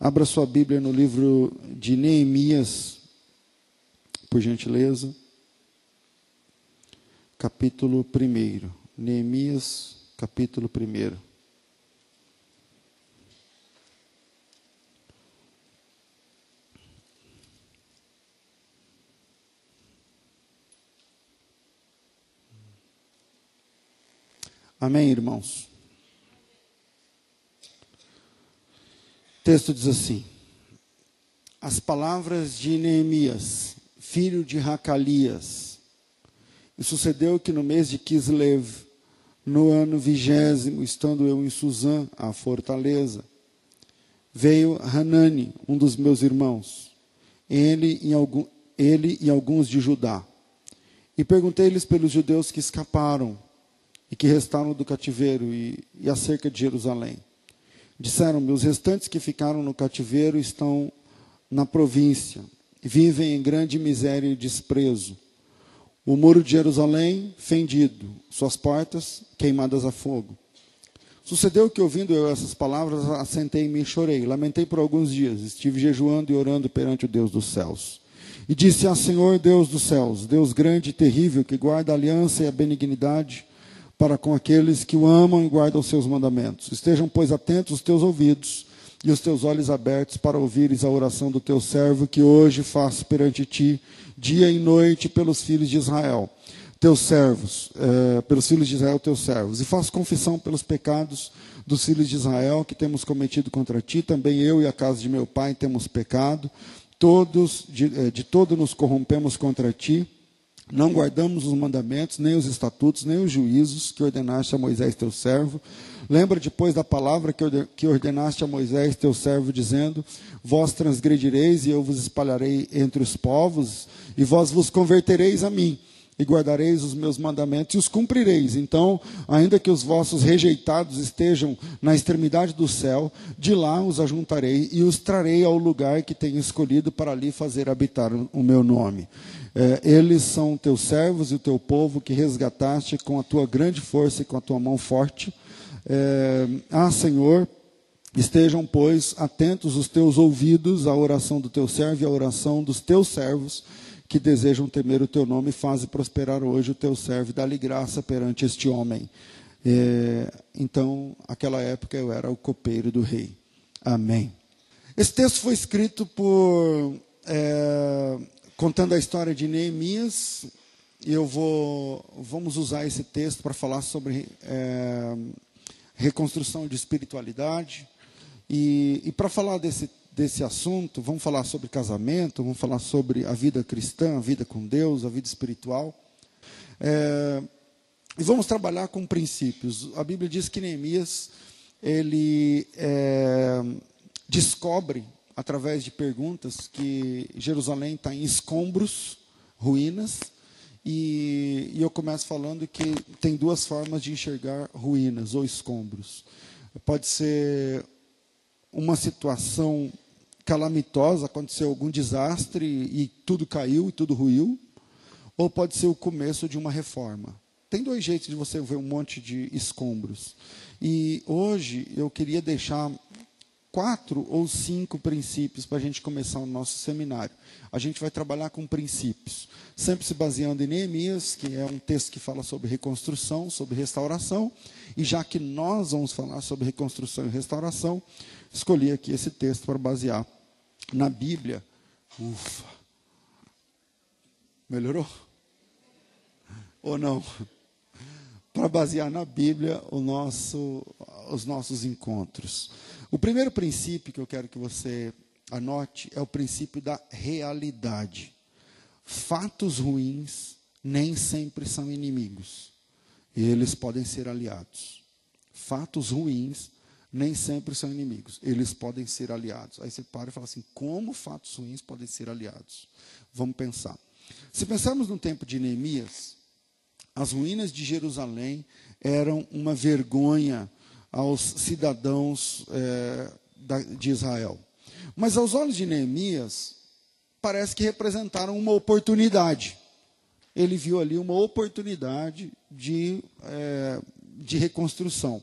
Abra sua Bíblia no livro de Neemias, por gentileza. Capítulo 1. Neemias, capítulo 1. Amém, irmãos? Texto diz assim: As palavras de Neemias, filho de Racalias. E sucedeu que no mês de Kislev, no ano vigésimo, estando eu em Suzã, a fortaleza, veio Hanani, um dos meus irmãos, ele e, algum, ele e alguns de Judá. E perguntei-lhes pelos judeus que escaparam e que restaram do cativeiro e, e acerca de Jerusalém. Disseram-me: os restantes que ficaram no cativeiro estão na província, vivem em grande miséria e desprezo. O muro de Jerusalém fendido, suas portas queimadas a fogo. Sucedeu que, ouvindo eu essas palavras, assentei-me e chorei. Lamentei por alguns dias. Estive jejuando e orando perante o Deus dos céus. E disse a Senhor, Deus dos céus, Deus grande e terrível, que guarda a aliança e a benignidade para com aqueles que o amam e guardam os seus mandamentos. Estejam, pois, atentos os teus ouvidos e os teus olhos abertos para ouvires a oração do teu servo que hoje faço perante ti, dia e noite, pelos filhos de Israel, teus servos, eh, pelos filhos de Israel, teus servos. E faço confissão pelos pecados dos filhos de Israel que temos cometido contra ti. Também eu e a casa de meu pai temos pecado. Todos, de, eh, de todo nos corrompemos contra ti não guardamos os mandamentos, nem os estatutos, nem os juízos que ordenaste a Moisés teu servo. Lembra depois da palavra que ordenaste a Moisés teu servo, dizendo: Vós transgredireis e eu vos espalharei entre os povos, e vós vos convertereis a mim, e guardareis os meus mandamentos e os cumprireis. Então, ainda que os vossos rejeitados estejam na extremidade do céu, de lá os ajuntarei e os trarei ao lugar que tenho escolhido para ali fazer habitar o meu nome. É, eles são teus servos e o teu povo que resgataste com a tua grande força e com a tua mão forte. É, ah, Senhor, estejam, pois, atentos os teus ouvidos à oração do teu servo e à oração dos teus servos que desejam temer o teu nome, faze prosperar hoje o teu servo, dá-lhe graça perante este homem. É, então, naquela época eu era o copeiro do rei. Amém. Esse texto foi escrito por é, contando a história de Neemias. E eu vou, vamos usar esse texto para falar sobre é, reconstrução de espiritualidade. E, e para falar desse, desse assunto, vamos falar sobre casamento, vamos falar sobre a vida cristã, a vida com Deus, a vida espiritual. É, e vamos trabalhar com princípios. A Bíblia diz que Neemias ele é, descobre através de perguntas, que Jerusalém está em escombros, ruínas, e, e, eu começo falando que tem duas formas de enxergar ruínas ou escombros. Pode ser uma situação calamitosa, aconteceu algum desastre e tudo caiu e tudo ruiu, ou pode ser o começo de uma reforma. Tem dois jeitos de você ver um monte de escombros. E hoje eu queria deixar quatro ou cinco princípios para a gente começar o nosso seminário. A gente vai trabalhar com princípios, sempre se baseando em Neemias, que é um texto que fala sobre reconstrução, sobre restauração, e já que nós vamos falar sobre reconstrução e restauração, escolhi aqui esse texto para basear na Bíblia. Ufa! Melhorou? Ou não? Para basear na Bíblia o nosso, os nossos encontros. O primeiro princípio que eu quero que você anote é o princípio da realidade. Fatos ruins nem sempre são inimigos. Eles podem ser aliados. Fatos ruins nem sempre são inimigos. Eles podem ser aliados. Aí você para e fala assim: como fatos ruins podem ser aliados? Vamos pensar. Se pensarmos no tempo de Neemias, as ruínas de Jerusalém eram uma vergonha aos cidadãos é, da, de Israel. Mas aos olhos de Neemias, parece que representaram uma oportunidade. Ele viu ali uma oportunidade de, é, de reconstrução.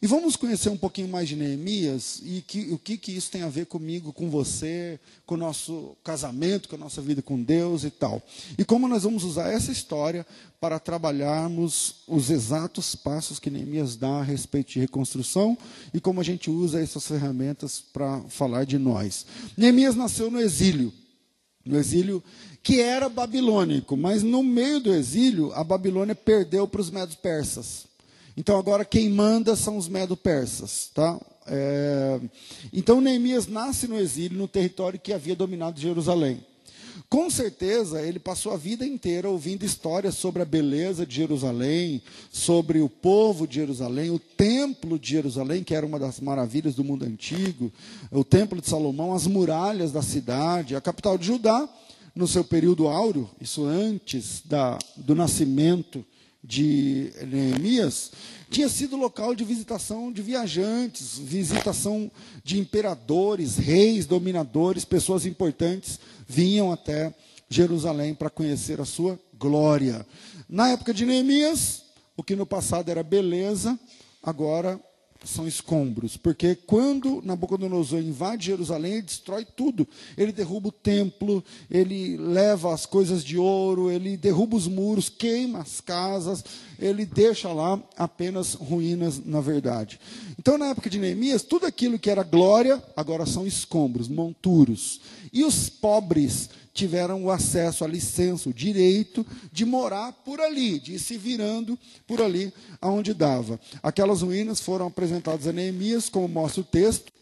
E vamos conhecer um pouquinho mais de Neemias e que, o que, que isso tem a ver comigo, com você, com o nosso casamento, com a nossa vida com Deus e tal. E como nós vamos usar essa história para trabalharmos os exatos passos que Neemias dá a respeito de reconstrução e como a gente usa essas ferramentas para falar de nós. Neemias nasceu no exílio. No exílio que era babilônico, mas no meio do exílio, a Babilônia perdeu para os medos persas. Então agora quem manda são os medo-persas. Tá? É... Então Neemias nasce no exílio, no território que havia dominado Jerusalém. Com certeza, ele passou a vida inteira ouvindo histórias sobre a beleza de Jerusalém, sobre o povo de Jerusalém, o templo de Jerusalém, que era uma das maravilhas do mundo antigo, o templo de Salomão, as muralhas da cidade, a capital de Judá, no seu período áureo, isso antes da, do nascimento de Neemias, tinha sido local de visitação de viajantes, visitação de imperadores, reis, dominadores, pessoas importantes vinham até Jerusalém para conhecer a sua glória. Na época de Neemias, o que no passado era beleza, agora são escombros, porque quando Nabucodonosor invade Jerusalém, ele destrói tudo. Ele derruba o templo, ele leva as coisas de ouro, ele derruba os muros, queima as casas, ele deixa lá apenas ruínas, na verdade. Então, na época de Neemias, tudo aquilo que era glória, agora são escombros, monturos. E os pobres tiveram o acesso, a licença, o direito de morar por ali, de ir se virando por ali aonde dava. Aquelas ruínas foram apresentadas a Neemias, como mostra o texto.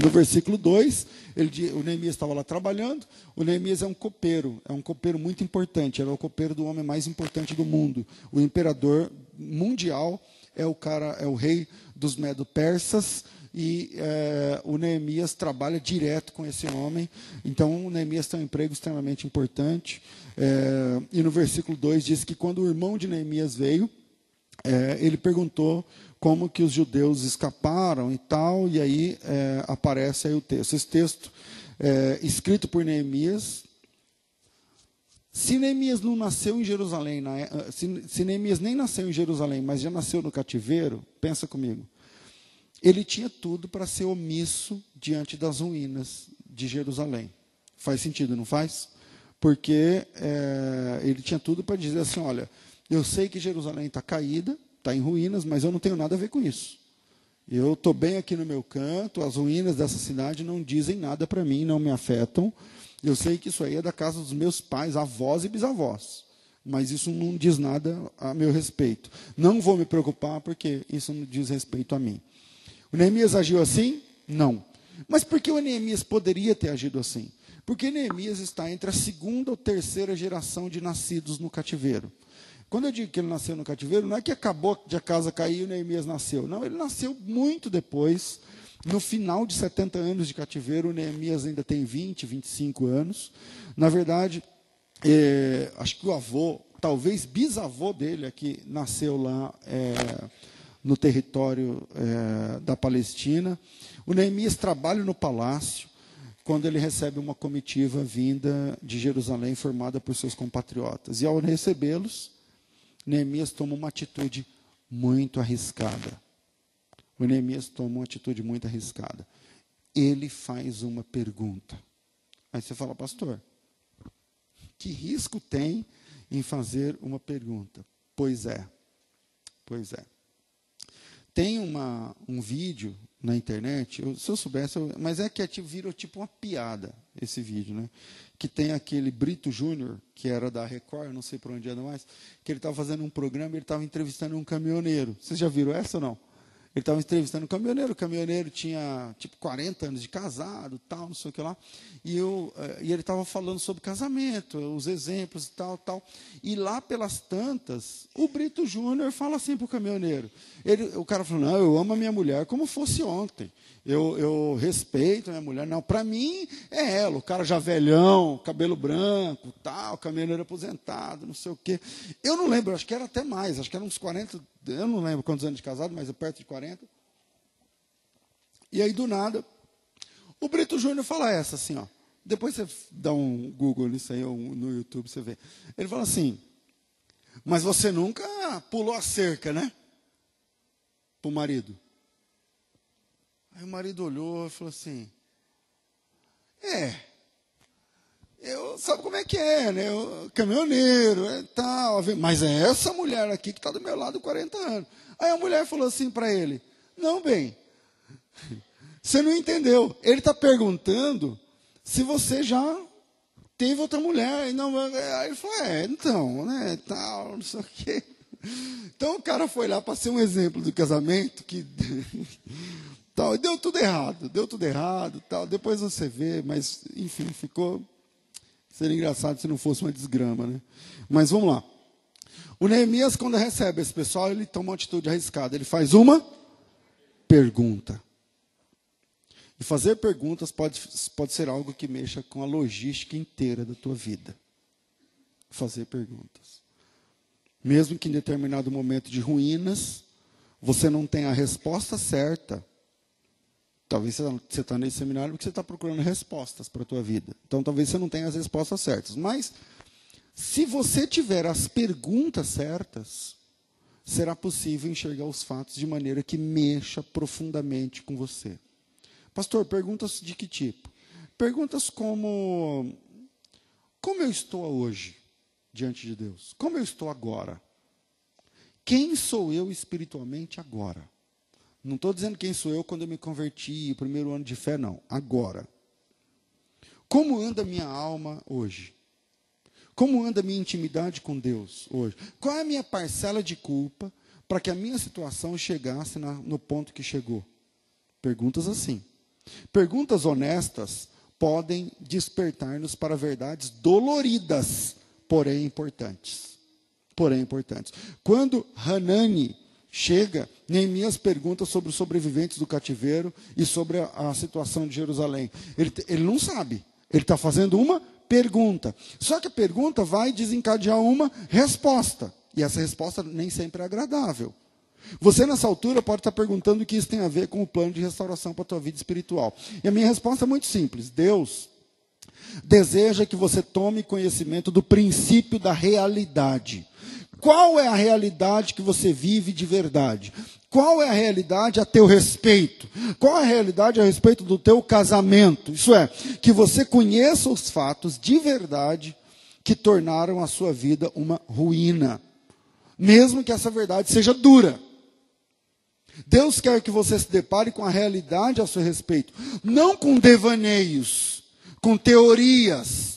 No versículo 2, ele, o Neemias estava lá trabalhando. O Neemias é um copeiro, é um copeiro muito importante. Era o copeiro do homem mais importante do mundo. O imperador mundial é o cara, é o rei dos medo-persas e é, o Neemias trabalha direto com esse homem. Então, o Neemias tem um emprego extremamente importante. É, e no versículo 2 diz que quando o irmão de Neemias veio, é, ele perguntou como que os judeus escaparam e tal, e aí é, aparece aí o texto. Esse texto, é, escrito por Neemias, se Neemias não nasceu em Jerusalém, se Neemias nem nasceu em Jerusalém, mas já nasceu no cativeiro, pensa comigo ele tinha tudo para ser omisso diante das ruínas de Jerusalém. Faz sentido, não faz? Porque é, ele tinha tudo para dizer assim: olha, eu sei que Jerusalém está caída, está em ruínas, mas eu não tenho nada a ver com isso. Eu estou bem aqui no meu canto, as ruínas dessa cidade não dizem nada para mim, não me afetam. Eu sei que isso aí é da casa dos meus pais, avós e bisavós. Mas isso não diz nada a meu respeito. Não vou me preocupar porque isso não diz respeito a mim. O Neemias agiu assim? Não. Mas por que o Neemias poderia ter agido assim? Porque Neemias está entre a segunda ou terceira geração de nascidos no cativeiro. Quando eu digo que ele nasceu no cativeiro, não é que acabou de a casa cair e o Neemias nasceu. Não, ele nasceu muito depois. No final de 70 anos de cativeiro, o Neemias ainda tem 20, 25 anos. Na verdade, é, acho que o avô, talvez bisavô dele, aqui nasceu lá. É, no território é, da Palestina. O Neemias trabalha no palácio quando ele recebe uma comitiva vinda de Jerusalém formada por seus compatriotas. E ao recebê-los, Neemias toma uma atitude muito arriscada. O Neemias toma uma atitude muito arriscada. Ele faz uma pergunta. Aí você fala, pastor, que risco tem em fazer uma pergunta? Pois é, pois é. Tem uma, um vídeo na internet, eu, se eu soubesse, eu, mas é que é, tipo, virou tipo uma piada esse vídeo, né? Que tem aquele Brito Júnior, que era da Record, não sei por onde anda mais, que ele estava fazendo um programa e ele estava entrevistando um caminhoneiro. Vocês já viram essa ou não? Ele estava entrevistando um caminhoneiro, o caminhoneiro tinha tipo 40 anos de casado, tal, não sei o que lá. E, eu, eh, e ele estava falando sobre casamento, os exemplos e tal, tal. E lá pelas tantas, o Brito Júnior fala assim para o caminhoneiro. Ele, o cara falou, não, eu amo a minha mulher como fosse ontem eu, eu respeito minha mulher. Não, para mim é ela, o cara já velhão, cabelo branco, tal, caminhoneiro aposentado, não sei o quê. Eu não lembro, acho que era até mais, acho que era uns 40, eu não lembro quantos anos de casado, mas é perto de 40. E aí, do nada, o Brito Júnior fala essa assim, ó. Depois você dá um Google nisso aí, ou no YouTube, você vê. Ele fala assim, mas você nunca pulou a cerca, né? Para o marido. Aí o marido olhou e falou assim: É, eu, sabe como é que é, né? Eu, caminhoneiro, é tal, mas é essa mulher aqui que está do meu lado há 40 anos. Aí a mulher falou assim para ele: Não, bem, você não entendeu. Ele está perguntando se você já teve outra mulher. E não, aí ele falou: É, então, né? Tal, não sei o quê. Então o cara foi lá para ser um exemplo do casamento que tal, deu tudo errado, deu tudo errado, tal. Depois você vê, mas enfim, ficou seria engraçado se não fosse uma desgrama, né? Mas vamos lá. O Neemias quando recebe esse pessoal, ele toma uma atitude arriscada, ele faz uma pergunta. E fazer perguntas pode, pode ser algo que mexa com a logística inteira da tua vida. Fazer perguntas. Mesmo que em determinado momento de ruínas, você não tenha a resposta certa. Talvez você está nesse seminário porque você está procurando respostas para a tua vida. Então talvez você não tenha as respostas certas. Mas se você tiver as perguntas certas, será possível enxergar os fatos de maneira que mexa profundamente com você. Pastor, perguntas de que tipo? Perguntas como: como eu estou hoje? diante de Deus? Como eu estou agora? Quem sou eu espiritualmente agora? Não estou dizendo quem sou eu quando eu me converti, primeiro ano de fé, não. Agora. Como anda minha alma hoje? Como anda minha intimidade com Deus hoje? Qual é a minha parcela de culpa para que a minha situação chegasse na, no ponto que chegou? Perguntas assim. Perguntas honestas podem despertar-nos para verdades doloridas porém importantes. Porém importantes. Quando Hanani chega, Neemias pergunta sobre os sobreviventes do cativeiro e sobre a, a situação de Jerusalém. Ele, ele não sabe. Ele está fazendo uma pergunta. Só que a pergunta vai desencadear uma resposta. E essa resposta nem sempre é agradável. Você, nessa altura, pode estar perguntando o que isso tem a ver com o plano de restauração para a tua vida espiritual. E a minha resposta é muito simples: Deus deseja que você tome conhecimento do princípio da realidade. Qual é a realidade que você vive de verdade? Qual é a realidade a teu respeito? Qual é a realidade a respeito do teu casamento? Isso é, que você conheça os fatos de verdade que tornaram a sua vida uma ruína. Mesmo que essa verdade seja dura. Deus quer que você se depare com a realidade a seu respeito, não com devaneios com teorias,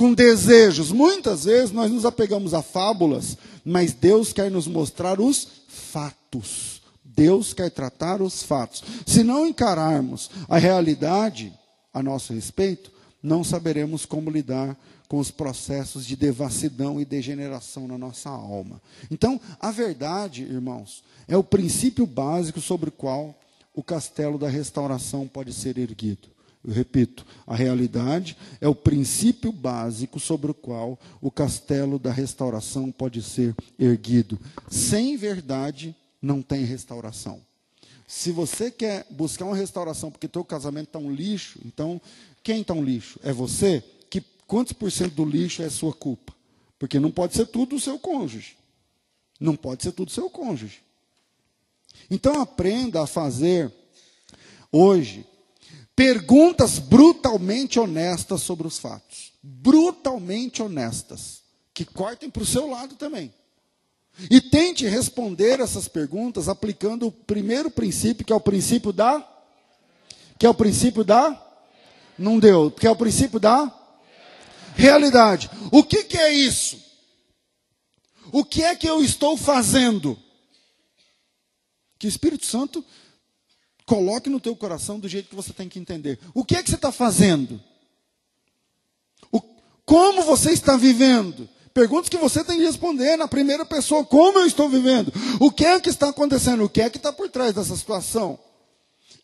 com desejos. Muitas vezes nós nos apegamos a fábulas, mas Deus quer nos mostrar os fatos. Deus quer tratar os fatos. Se não encararmos a realidade a nosso respeito, não saberemos como lidar com os processos de devassidão e degeneração na nossa alma. Então, a verdade, irmãos, é o princípio básico sobre o qual o castelo da restauração pode ser erguido. Eu repito, a realidade é o princípio básico sobre o qual o castelo da restauração pode ser erguido. Sem verdade, não tem restauração. Se você quer buscar uma restauração porque teu casamento está um lixo, então quem está um lixo? É você? Que quantos por cento do lixo é sua culpa? Porque não pode ser tudo o seu cônjuge. Não pode ser tudo seu cônjuge. Então aprenda a fazer hoje perguntas brutalmente honestas sobre os fatos. Brutalmente honestas. Que cortem para o seu lado também. E tente responder essas perguntas aplicando o primeiro princípio, que é o princípio da. Que é o princípio da. Não deu. Que é o princípio da. Realidade. O que, que é isso? O que é que eu estou fazendo? Que o Espírito Santo Coloque no teu coração do jeito que você tem que entender. O que é que você está fazendo? O, como você está vivendo? Perguntas que você tem que responder na primeira pessoa. Como eu estou vivendo? O que é que está acontecendo? O que é que está por trás dessa situação?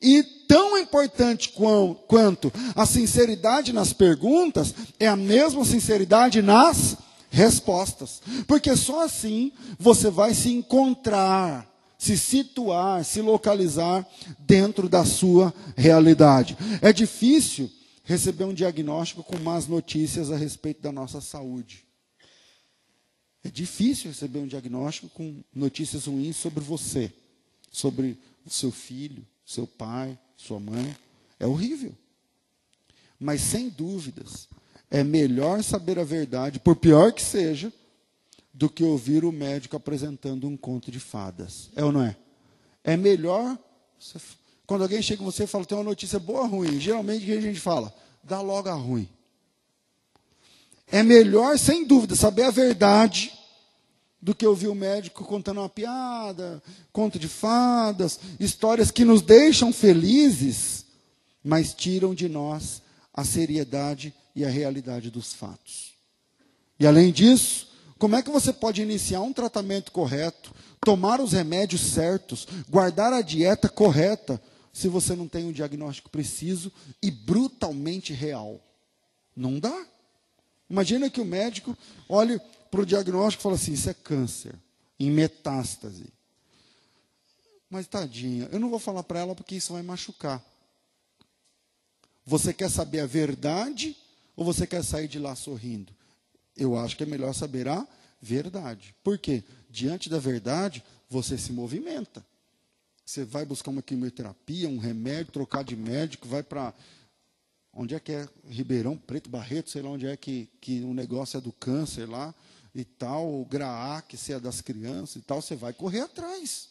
E tão importante quanto a sinceridade nas perguntas é a mesma sinceridade nas respostas. Porque só assim você vai se encontrar se situar, se localizar dentro da sua realidade. É difícil receber um diagnóstico com más notícias a respeito da nossa saúde. É difícil receber um diagnóstico com notícias ruins sobre você, sobre o seu filho, seu pai, sua mãe. É horrível. Mas, sem dúvidas, é melhor saber a verdade, por pior que seja, do que ouvir o médico apresentando um conto de fadas. É ou não é? É melhor. Quando alguém chega com você e fala, tem uma notícia boa ou ruim, geralmente o que a gente fala? Dá logo a ruim. É melhor, sem dúvida, saber a verdade do que ouvir o médico contando uma piada, conto de fadas, histórias que nos deixam felizes, mas tiram de nós a seriedade e a realidade dos fatos. E além disso, como é que você pode iniciar um tratamento correto, tomar os remédios certos, guardar a dieta correta, se você não tem um diagnóstico preciso e brutalmente real? Não dá. Imagina que o médico olhe para o diagnóstico e fala assim: isso é câncer, em metástase. Mas tadinha, eu não vou falar para ela porque isso vai machucar. Você quer saber a verdade ou você quer sair de lá sorrindo? Eu acho que é melhor saber a verdade. Por quê? Diante da verdade, você se movimenta. Você vai buscar uma quimioterapia, um remédio, trocar de médico, vai para. Onde é que é? Ribeirão Preto, Barreto, sei lá onde é que, que o negócio é do câncer lá e tal, o GRAA, que se é das crianças e tal, você vai correr atrás.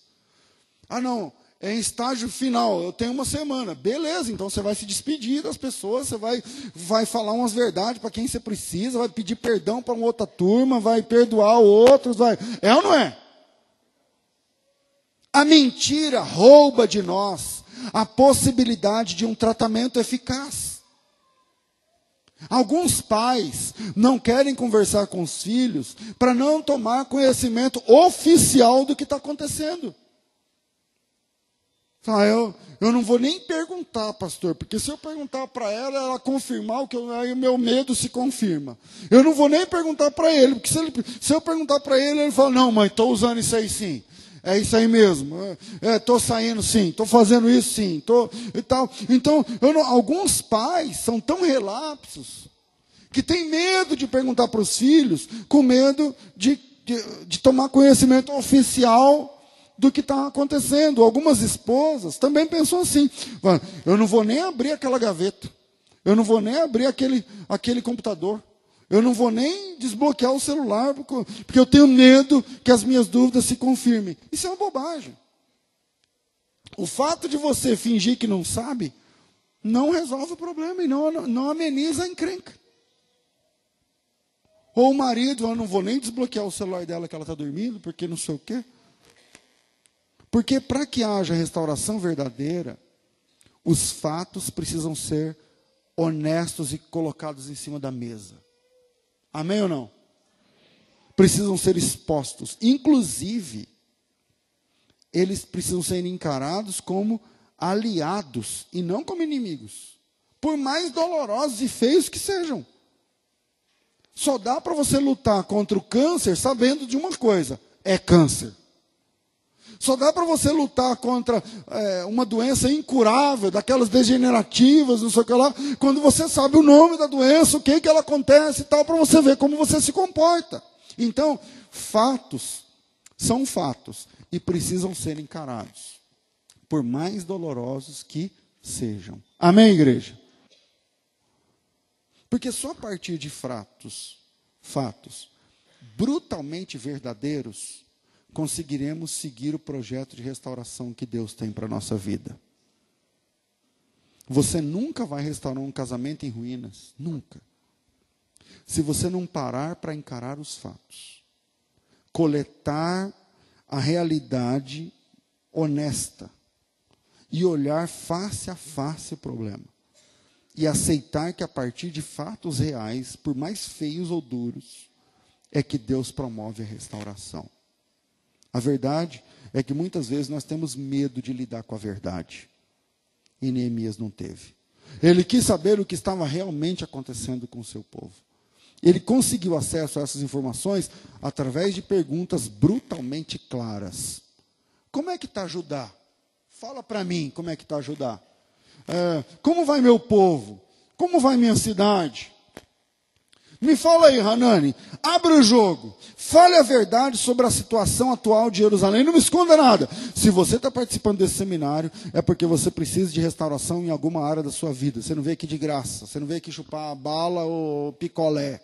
Ah, não, é em estágio final, eu tenho uma semana. Beleza, então você vai se despedir das pessoas, você vai, vai falar umas verdades para quem você precisa, vai pedir perdão para uma outra turma, vai perdoar outros, vai. É ou não é? A mentira rouba de nós a possibilidade de um tratamento eficaz. Alguns pais não querem conversar com os filhos para não tomar conhecimento oficial do que está acontecendo. Ah, eu, eu não vou nem perguntar, pastor, porque se eu perguntar para ela, ela confirmar o que eu, aí o meu medo se confirma. Eu não vou nem perguntar para ele, porque se, ele, se eu perguntar para ele, ele fala: Não, mãe, estou usando isso aí sim. É isso aí mesmo. Estou é, saindo sim, estou fazendo isso sim, tô, e tal. Então, não, alguns pais são tão relapsos que têm medo de perguntar para os filhos, com medo de, de, de tomar conhecimento oficial do que está acontecendo. Algumas esposas também pensam assim: eu não vou nem abrir aquela gaveta, eu não vou nem abrir aquele, aquele computador, eu não vou nem desbloquear o celular, porque eu tenho medo que as minhas dúvidas se confirmem. Isso é uma bobagem. O fato de você fingir que não sabe não resolve o problema e não, não ameniza a encrenca. Ou o marido, eu não vou nem desbloquear o celular dela que ela está dormindo, porque não sei o quê. Porque para que haja restauração verdadeira, os fatos precisam ser honestos e colocados em cima da mesa. Amém ou não? Precisam ser expostos. Inclusive, eles precisam ser encarados como aliados e não como inimigos. Por mais dolorosos e feios que sejam. Só dá para você lutar contra o câncer sabendo de uma coisa: é câncer. Só dá para você lutar contra é, uma doença incurável, daquelas degenerativas, não sei o que lá, quando você sabe o nome da doença, o que, que ela acontece e tal, para você ver como você se comporta. Então, fatos são fatos e precisam ser encarados, por mais dolorosos que sejam. Amém, igreja? Porque só a partir de fatos, fatos brutalmente verdadeiros, conseguiremos seguir o projeto de restauração que Deus tem para a nossa vida. Você nunca vai restaurar um casamento em ruínas, nunca. Se você não parar para encarar os fatos, coletar a realidade honesta e olhar face a face o problema. E aceitar que a partir de fatos reais, por mais feios ou duros, é que Deus promove a restauração. A verdade é que muitas vezes nós temos medo de lidar com a verdade. E Neemias não teve. Ele quis saber o que estava realmente acontecendo com o seu povo. Ele conseguiu acesso a essas informações através de perguntas brutalmente claras. Como é que está Judá? Fala para mim como é que está Judá. É, como vai meu povo? Como vai minha cidade? Me fala aí, Hanani, abre o jogo. Fale a verdade sobre a situação atual de Jerusalém. Não me esconda nada. Se você está participando desse seminário, é porque você precisa de restauração em alguma área da sua vida. Você não veio aqui de graça. Você não veio aqui chupar bala ou picolé.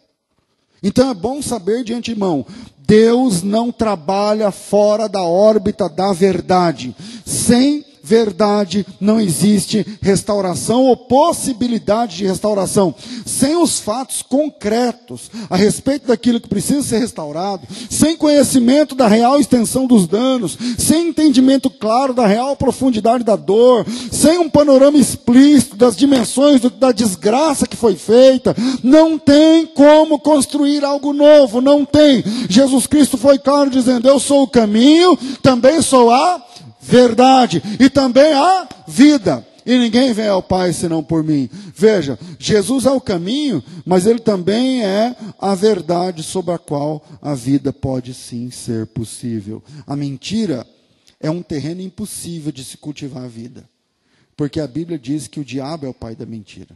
Então é bom saber de antemão: Deus não trabalha fora da órbita da verdade. Sem verdade, não existe restauração ou possibilidade de restauração. Sem os fatos concretos a respeito daquilo que precisa ser restaurado, sem conhecimento da real extensão dos danos, sem entendimento claro da real profundidade da dor, sem um panorama explícito das dimensões do, da desgraça que foi feita, não tem como construir algo novo, não tem. Jesus Cristo foi claro dizendo: Eu sou o caminho, também sou a verdade e também a vida. E ninguém vem ao Pai senão por mim. Veja, Jesus é o caminho, mas ele também é a verdade sobre a qual a vida pode sim ser possível. A mentira é um terreno impossível de se cultivar a vida. Porque a Bíblia diz que o diabo é o pai da mentira.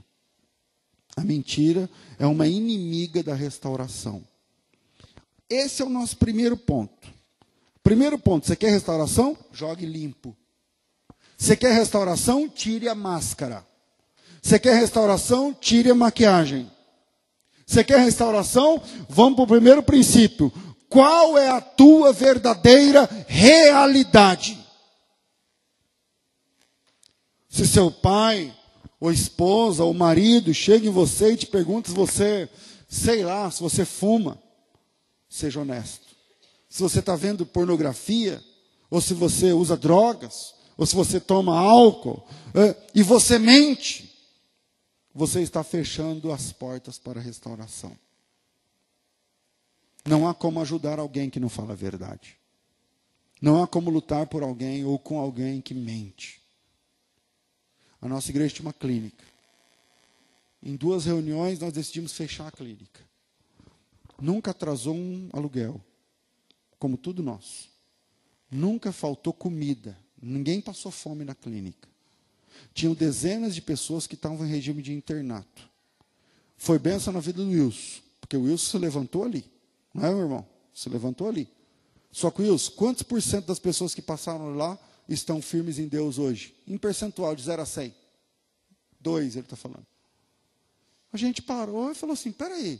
A mentira é uma inimiga da restauração. Esse é o nosso primeiro ponto. Primeiro ponto, você quer restauração? Jogue limpo. Você quer restauração? Tire a máscara. Você quer restauração? Tire a maquiagem. Você quer restauração? Vamos para o primeiro princípio. Qual é a tua verdadeira realidade? Se seu pai, ou esposa, ou marido chega em você e te pergunta se você, sei lá, se você fuma, seja honesto se você está vendo pornografia, ou se você usa drogas, ou se você toma álcool, é, e você mente, você está fechando as portas para a restauração. Não há como ajudar alguém que não fala a verdade. Não há como lutar por alguém ou com alguém que mente. A nossa igreja tinha uma clínica. Em duas reuniões nós decidimos fechar a clínica. Nunca atrasou um aluguel como tudo nosso. Nunca faltou comida, ninguém passou fome na clínica. Tinham dezenas de pessoas que estavam em regime de internato. Foi benção na vida do Wilson, porque o Wilson se levantou ali. Não é, meu irmão? Se levantou ali. Só que, Wilson, quantos por cento das pessoas que passaram lá estão firmes em Deus hoje? Em percentual, de 0 a 100. Dois, ele está falando. A gente parou e falou assim: peraí,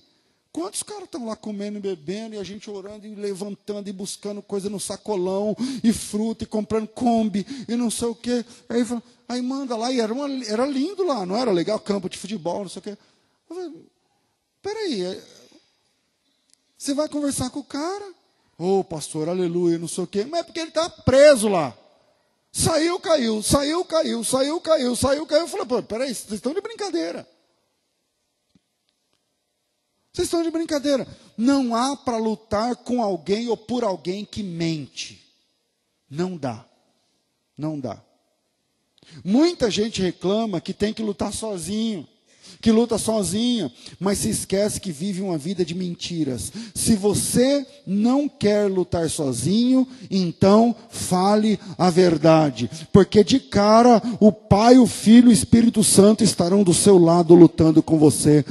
Quantos caras estão lá comendo e bebendo e a gente orando e levantando e buscando coisa no sacolão e fruta e comprando combi e não sei o quê. Aí, aí manda lá e era, uma, era lindo lá, não era legal? Campo de futebol, não sei o quê. Peraí, é, você vai conversar com o cara? Ô oh, pastor, aleluia, não sei o quê. Mas é porque ele está preso lá. Saiu, caiu, saiu, caiu, saiu, caiu, saiu, caiu. Eu falei, pô, peraí, vocês estão de brincadeira. Vocês estão de brincadeira. Não há para lutar com alguém ou por alguém que mente. Não dá. Não dá. Muita gente reclama que tem que lutar sozinho que luta sozinha, mas se esquece que vive uma vida de mentiras. Se você não quer lutar sozinho, então fale a verdade, porque de cara o Pai, o Filho e o Espírito Santo estarão do seu lado lutando com você,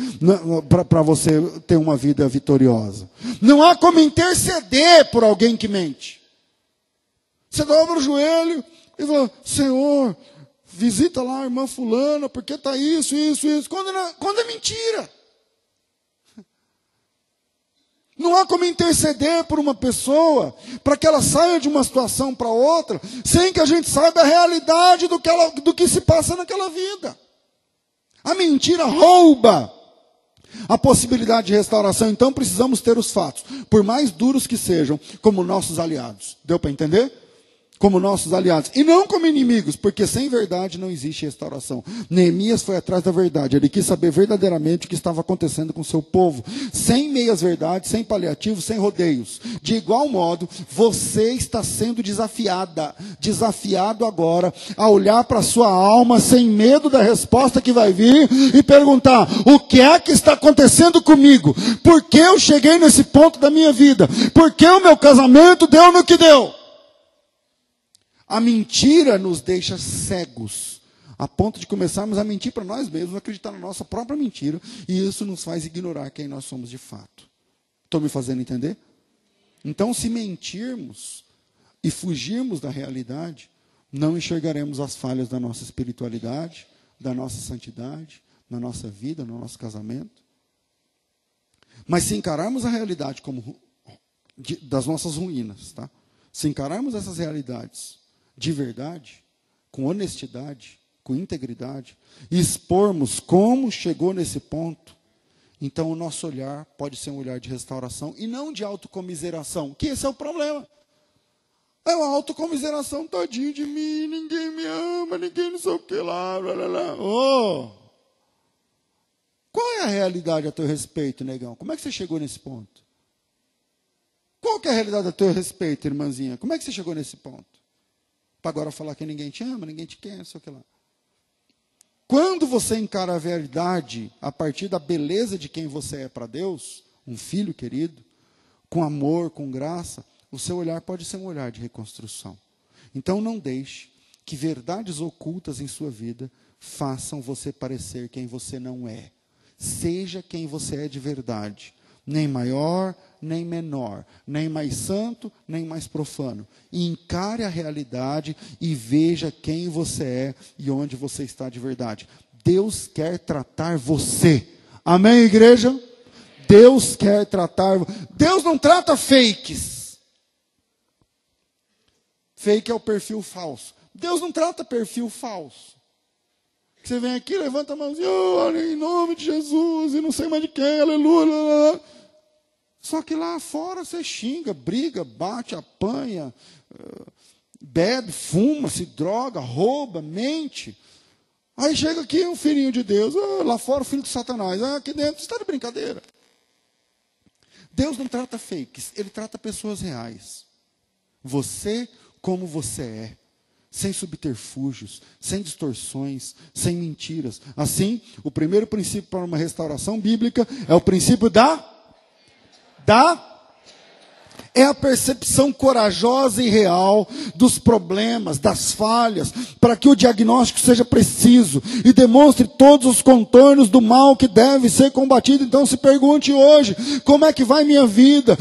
para você ter uma vida vitoriosa. Não há como interceder por alguém que mente. Você dobra o joelho e fala: Senhor, visita lá a irmã fulana, porque está isso, isso, isso. Quando, é, quando é mentira. Não há como interceder por uma pessoa para que ela saia de uma situação para outra, sem que a gente saiba a realidade do que, ela, do que se passa naquela vida. A mentira rouba a possibilidade de restauração, então precisamos ter os fatos, por mais duros que sejam, como nossos aliados. Deu para entender? Como nossos aliados, e não como inimigos, porque sem verdade não existe restauração. Neemias foi atrás da verdade, ele quis saber verdadeiramente o que estava acontecendo com seu povo, sem meias verdades, sem paliativos, sem rodeios. De igual modo, você está sendo desafiada, desafiado agora a olhar para sua alma sem medo da resposta que vai vir e perguntar: o que é que está acontecendo comigo? Por que eu cheguei nesse ponto da minha vida? Por que o meu casamento deu no que deu? A mentira nos deixa cegos a ponto de começarmos a mentir para nós mesmos, acreditar na nossa própria mentira, e isso nos faz ignorar quem nós somos de fato. Estou me fazendo entender? Então, se mentirmos e fugirmos da realidade, não enxergaremos as falhas da nossa espiritualidade, da nossa santidade, na nossa vida, no nosso casamento. Mas se encararmos a realidade como de, das nossas ruínas, tá? Se encararmos essas realidades de verdade, com honestidade, com integridade, expormos como chegou nesse ponto, então o nosso olhar pode ser um olhar de restauração e não de autocomiseração, que esse é o problema. É uma autocomiseração, tadinho de mim, ninguém me ama, ninguém não sei o que lá, blá, blá, blá. Oh! Qual é a realidade a teu respeito, negão? Como é que você chegou nesse ponto? Qual é a realidade a teu respeito, irmãzinha? Como é que você chegou nesse ponto? Para agora falar que ninguém te ama, ninguém te quer, sei o que lá. Quando você encara a verdade a partir da beleza de quem você é para Deus, um filho querido, com amor, com graça, o seu olhar pode ser um olhar de reconstrução. Então não deixe que verdades ocultas em sua vida façam você parecer quem você não é. Seja quem você é de verdade, nem maior, nem menor, nem mais santo, nem mais profano. Encare a realidade e veja quem você é e onde você está de verdade. Deus quer tratar você. Amém, igreja? Deus quer tratar. Deus não trata fakes. Fake é o perfil falso. Deus não trata perfil falso. Você vem aqui, levanta a mãozinha, oh, em nome de Jesus, e não sei mais de quem, aleluia. Só que lá fora você xinga, briga, bate, apanha, eh, bebe, fuma, se droga, rouba, mente. Aí chega aqui um filhinho de Deus, lá fora o filho de Satanás, ah, aqui dentro está de brincadeira. Deus não trata fakes, ele trata pessoas reais. Você como você é, sem subterfúgios, sem distorções, sem mentiras. Assim, o primeiro princípio para uma restauração bíblica é o princípio da da é a percepção corajosa e real dos problemas, das falhas, para que o diagnóstico seja preciso e demonstre todos os contornos do mal que deve ser combatido. Então se pergunte hoje: como é que vai minha vida?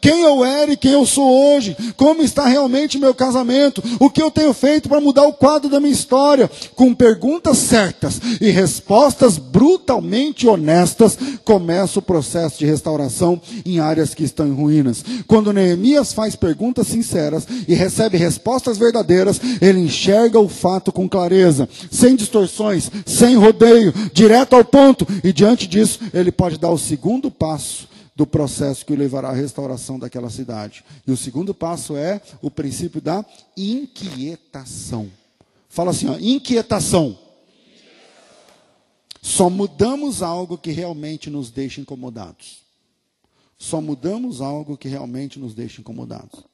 Quem eu era e quem eu sou hoje? Como está realmente meu casamento? O que eu tenho feito para mudar o quadro da minha história? Com perguntas certas e respostas brutalmente honestas, começa o processo de restauração em áreas que estão em ruínas. Quando quando Neemias faz perguntas sinceras e recebe respostas verdadeiras, ele enxerga o fato com clareza, sem distorções, sem rodeio, direto ao ponto, e diante disso, ele pode dar o segundo passo do processo que o levará à restauração daquela cidade. E o segundo passo é o princípio da inquietação. Fala assim, ó, inquietação. Só mudamos algo que realmente nos deixa incomodados. Só mudamos algo que realmente nos deixa incomodados.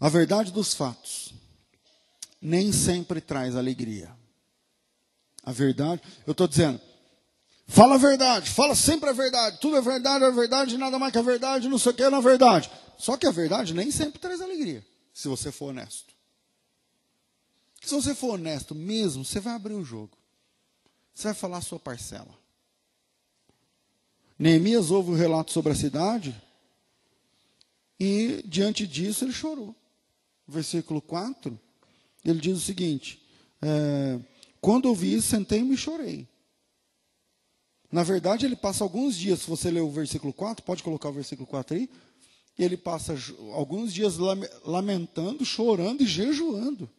A verdade dos fatos nem sempre traz alegria. A verdade, eu estou dizendo, fala a verdade, fala sempre a verdade, tudo é verdade, é verdade, nada mais que a verdade, não sei o que é na verdade. Só que a verdade nem sempre traz alegria, se você for honesto. Se você for honesto mesmo, você vai abrir o jogo. Você vai falar a sua parcela. Neemias ouve o um relato sobre a cidade e, diante disso, ele chorou. Versículo 4, ele diz o seguinte: é, Quando ouvi isso, sentei-me e chorei. Na verdade, ele passa alguns dias, se você ler o versículo 4, pode colocar o versículo 4 aí. Ele passa alguns dias lamentando, chorando e jejuando.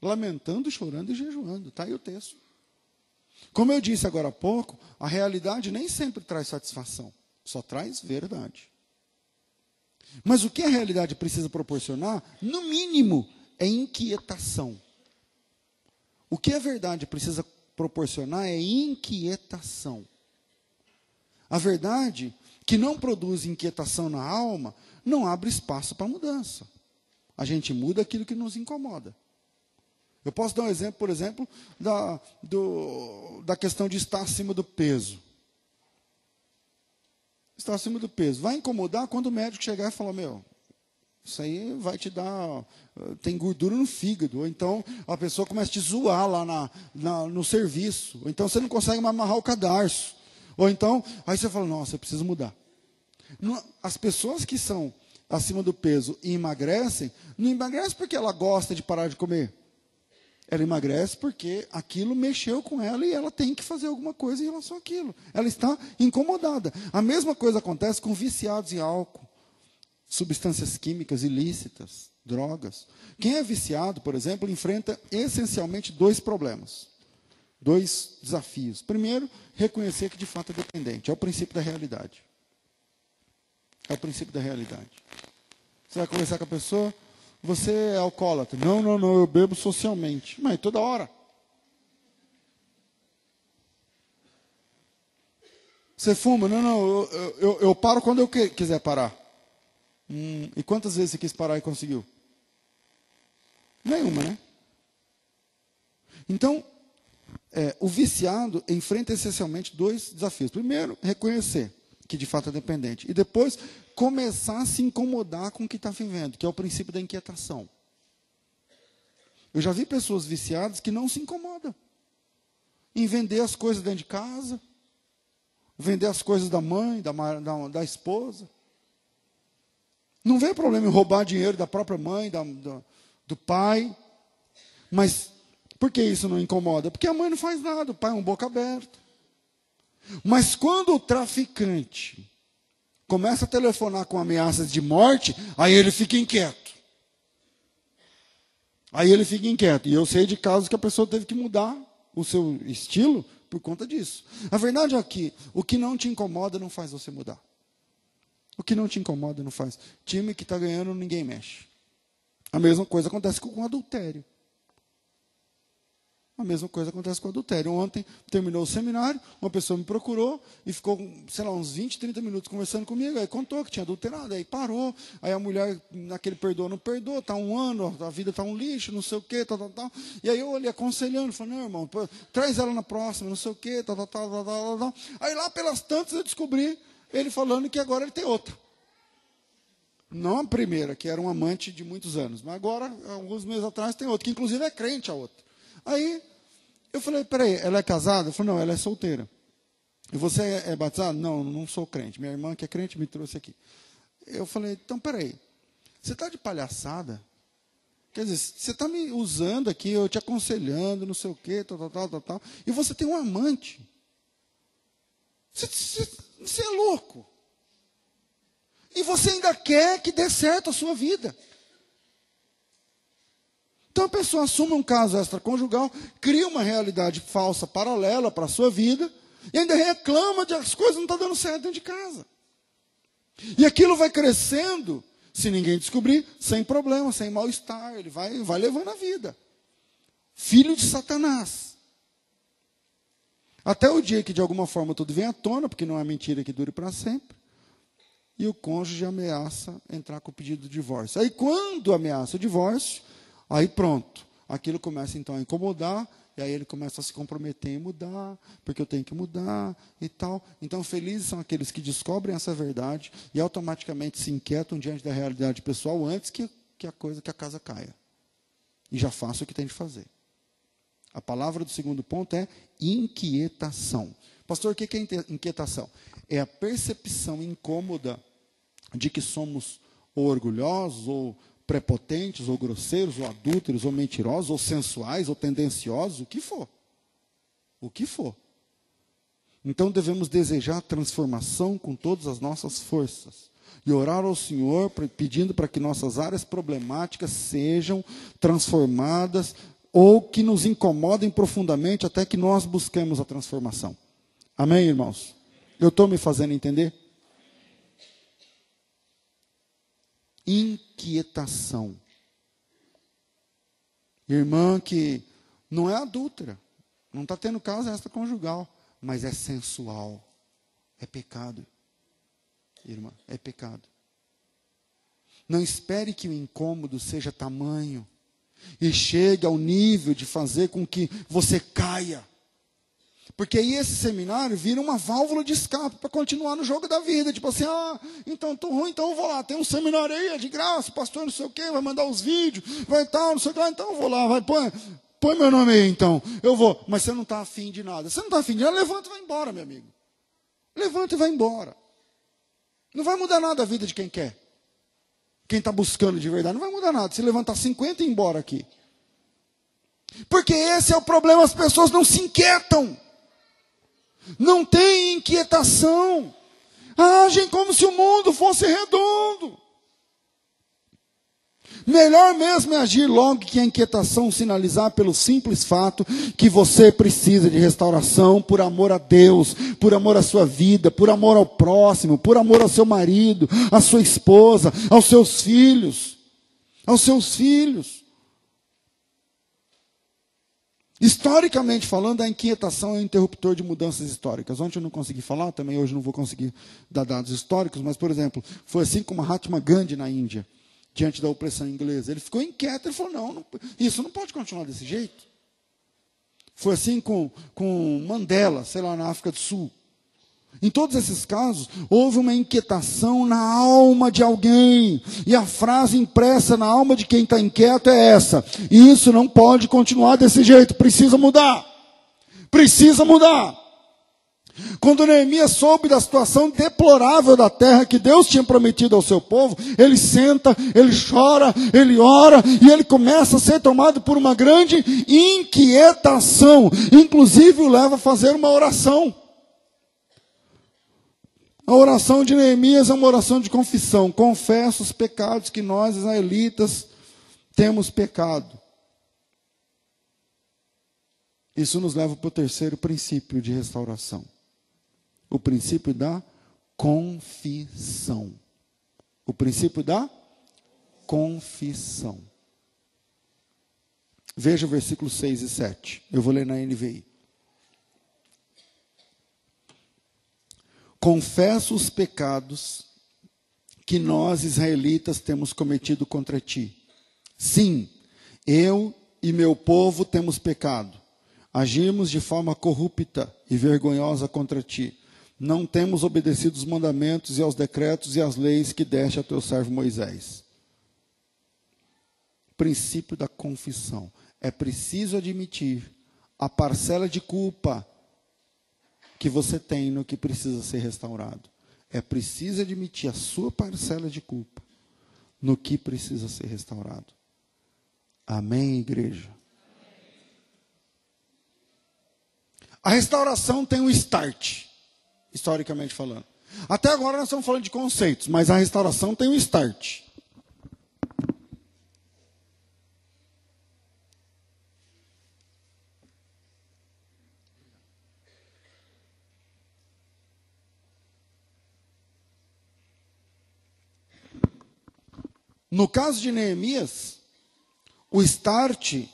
Lamentando, chorando e jejuando. Está aí o texto. Como eu disse agora há pouco, a realidade nem sempre traz satisfação, só traz verdade. Mas o que a realidade precisa proporcionar, no mínimo, é inquietação. O que a verdade precisa proporcionar é inquietação. A verdade que não produz inquietação na alma não abre espaço para mudança. A gente muda aquilo que nos incomoda. Eu posso dar um exemplo, por exemplo, da, do, da questão de estar acima do peso. Estar acima do peso. Vai incomodar quando o médico chegar e falar: Meu, Isso aí vai te dar. Tem gordura no fígado. Ou então a pessoa começa a te zoar lá na, na, no serviço. Ou então você não consegue mais amarrar o cadarço. Ou então, aí você fala, nossa, eu preciso mudar. As pessoas que são acima do peso e emagrecem, não emagrecem porque ela gosta de parar de comer. Ela emagrece porque aquilo mexeu com ela e ela tem que fazer alguma coisa em relação àquilo. Ela está incomodada. A mesma coisa acontece com viciados em álcool, substâncias químicas ilícitas, drogas. Quem é viciado, por exemplo, enfrenta essencialmente dois problemas, dois desafios. Primeiro, reconhecer que de fato é dependente. É o princípio da realidade. É o princípio da realidade. Você vai conversar com a pessoa, você é alcoólatra. Não, não, não, eu bebo socialmente. Mas toda hora. Você fuma? Não, não, eu, eu, eu paro quando eu que, quiser parar. Hum, e quantas vezes você quis parar e conseguiu? Nenhuma, né? Então, é, o viciado enfrenta essencialmente dois desafios. Primeiro, reconhecer que de fato é dependente. E depois, começar a se incomodar com o que está vivendo, que é o princípio da inquietação. Eu já vi pessoas viciadas que não se incomodam em vender as coisas dentro de casa, vender as coisas da mãe, da, da, da esposa. Não vê problema em roubar dinheiro da própria mãe, da, da, do pai. Mas por que isso não incomoda? Porque a mãe não faz nada, o pai é um boca aberta. Mas quando o traficante começa a telefonar com ameaças de morte, aí ele fica inquieto. Aí ele fica inquieto. E eu sei de casos que a pessoa teve que mudar o seu estilo por conta disso. A verdade é que o que não te incomoda não faz você mudar. O que não te incomoda não faz. Time que está ganhando, ninguém mexe. A mesma coisa acontece com o adultério. A mesma coisa acontece com o adultério. Ontem terminou o seminário, uma pessoa me procurou e ficou, sei lá, uns 20, 30 minutos conversando comigo. Aí contou que tinha adulterado, aí parou. Aí a mulher, naquele perdoa, não perdoa, está um ano, a vida está um lixo, não sei o quê, tal, tal, tal. E aí eu olhei aconselhando, falei, não, irmão, pô, traz ela na próxima, não sei o quê, tal, tal, tal, tal, tal, tal. Aí lá pelas tantas eu descobri ele falando que agora ele tem outra. Não a primeira, que era um amante de muitos anos, mas agora, alguns meses atrás, tem outra, que inclusive é crente a outra. Aí eu falei, peraí, ela é casada? Eu falei, não, ela é solteira. E você é, é batizado? Não, não sou crente. Minha irmã que é crente me trouxe aqui. Eu falei, então peraí, você está de palhaçada? Quer dizer, você está me usando aqui, eu te aconselhando, não sei o quê, tal, tal, tal, tal, tal. E você tem um amante. Você, você, você é louco. E você ainda quer que dê certo a sua vida. Então a pessoa assume um caso extraconjugal, cria uma realidade falsa paralela para a sua vida, e ainda reclama de as coisas não estão tá dando certo dentro de casa. E aquilo vai crescendo, se ninguém descobrir, sem problema, sem mal-estar, ele vai, vai levando a vida. Filho de Satanás. Até o dia que de alguma forma tudo vem à tona, porque não é mentira que dure para sempre, e o cônjuge ameaça entrar com o pedido de divórcio. Aí quando ameaça o divórcio, Aí pronto, aquilo começa então a incomodar, e aí ele começa a se comprometer em mudar, porque eu tenho que mudar e tal. Então, felizes são aqueles que descobrem essa verdade e automaticamente se inquietam diante da realidade pessoal antes que, que a coisa, que a casa caia. E já faço o que tem de fazer. A palavra do segundo ponto é inquietação. Pastor, o que é inquietação? É a percepção incômoda de que somos ou orgulhosos ou prepotentes, ou grosseiros, ou adúlteros, ou mentirosos, ou sensuais, ou tendenciosos, o que for. O que for. Então devemos desejar transformação com todas as nossas forças e orar ao Senhor pedindo para que nossas áreas problemáticas sejam transformadas ou que nos incomodem profundamente até que nós busquemos a transformação. Amém, irmãos? Eu estou me fazendo entender? Inquietação. Irmã que não é adúltera, não está tendo causa extraconjugal, mas é sensual. É pecado. Irmã, é pecado. Não espere que o incômodo seja tamanho e chegue ao nível de fazer com que você caia. Porque aí esse seminário vira uma válvula de escape para continuar no jogo da vida. Tipo assim, ah, então estou ruim, então eu vou lá. Tem um seminário aí, é de graça, pastor não sei o quê, vai mandar os vídeos, vai tal, não sei o que lá, então eu vou lá, vai, põe, põe meu nome aí então. Eu vou. Mas você não está afim de nada. Você não está afim de nada, levanta e vai embora, meu amigo. Levanta e vai embora. Não vai mudar nada a vida de quem quer. Quem está buscando de verdade, não vai mudar nada. Se levantar 50 e ir embora aqui. Porque esse é o problema, as pessoas não se inquietam. Não tem inquietação. Agem como se o mundo fosse redondo. Melhor mesmo é agir logo que a inquietação sinalizar pelo simples fato que você precisa de restauração por amor a Deus, por amor à sua vida, por amor ao próximo, por amor ao seu marido, à sua esposa, aos seus filhos, aos seus filhos. Historicamente falando, a inquietação é um interruptor de mudanças históricas. Ontem eu não consegui falar, também hoje não vou conseguir dar dados históricos, mas, por exemplo, foi assim com Mahatma Gandhi na Índia, diante da opressão inglesa. Ele ficou inquieto e falou: não, não, isso não pode continuar desse jeito. Foi assim com, com Mandela, sei lá, na África do Sul. Em todos esses casos, houve uma inquietação na alma de alguém. E a frase impressa na alma de quem está inquieto é essa: Isso não pode continuar desse jeito, precisa mudar. Precisa mudar. Quando Neemias soube da situação deplorável da terra que Deus tinha prometido ao seu povo, ele senta, ele chora, ele ora e ele começa a ser tomado por uma grande inquietação. Inclusive o leva a fazer uma oração. A oração de Neemias é uma oração de confissão. Confessa os pecados que nós, israelitas, temos pecado. Isso nos leva para o terceiro princípio de restauração. O princípio da confissão. O princípio da confissão. Veja o versículo 6 e 7. Eu vou ler na NVI. Confesso os pecados que nós israelitas temos cometido contra ti. Sim, eu e meu povo temos pecado. Agimos de forma corrupta e vergonhosa contra ti. Não temos obedecido os mandamentos e aos decretos e às leis que deste a teu servo Moisés. Princípio da confissão. É preciso admitir a parcela de culpa que você tem no que precisa ser restaurado. É preciso admitir a sua parcela de culpa no que precisa ser restaurado. Amém, igreja? A restauração tem um start, historicamente falando. Até agora nós estamos falando de conceitos, mas a restauração tem um start. No caso de Neemias, o start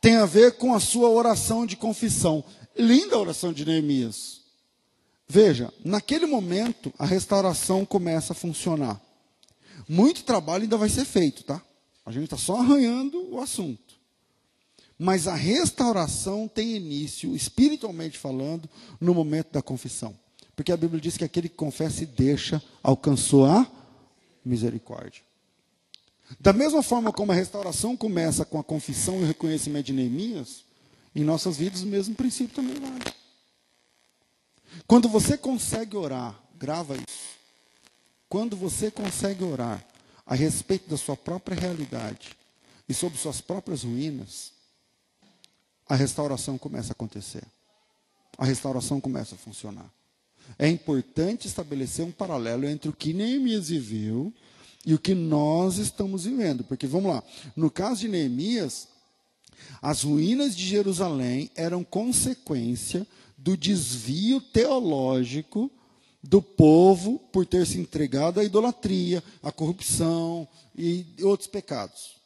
tem a ver com a sua oração de confissão. Linda a oração de Neemias. Veja, naquele momento a restauração começa a funcionar. Muito trabalho ainda vai ser feito, tá? A gente está só arranhando o assunto. Mas a restauração tem início, espiritualmente falando, no momento da confissão. Porque a Bíblia diz que aquele que confessa e deixa alcançou a misericórdia. Da mesma forma como a restauração começa com a confissão e o reconhecimento de Neemias, em nossas vidas o mesmo princípio também vale. Quando você consegue orar, grava isso. Quando você consegue orar a respeito da sua própria realidade e sobre suas próprias ruínas, a restauração começa a acontecer. A restauração começa a funcionar. É importante estabelecer um paralelo entre o que Neemias viveu e o que nós estamos vivendo. Porque, vamos lá, no caso de Neemias, as ruínas de Jerusalém eram consequência do desvio teológico do povo por ter se entregado à idolatria, à corrupção e outros pecados.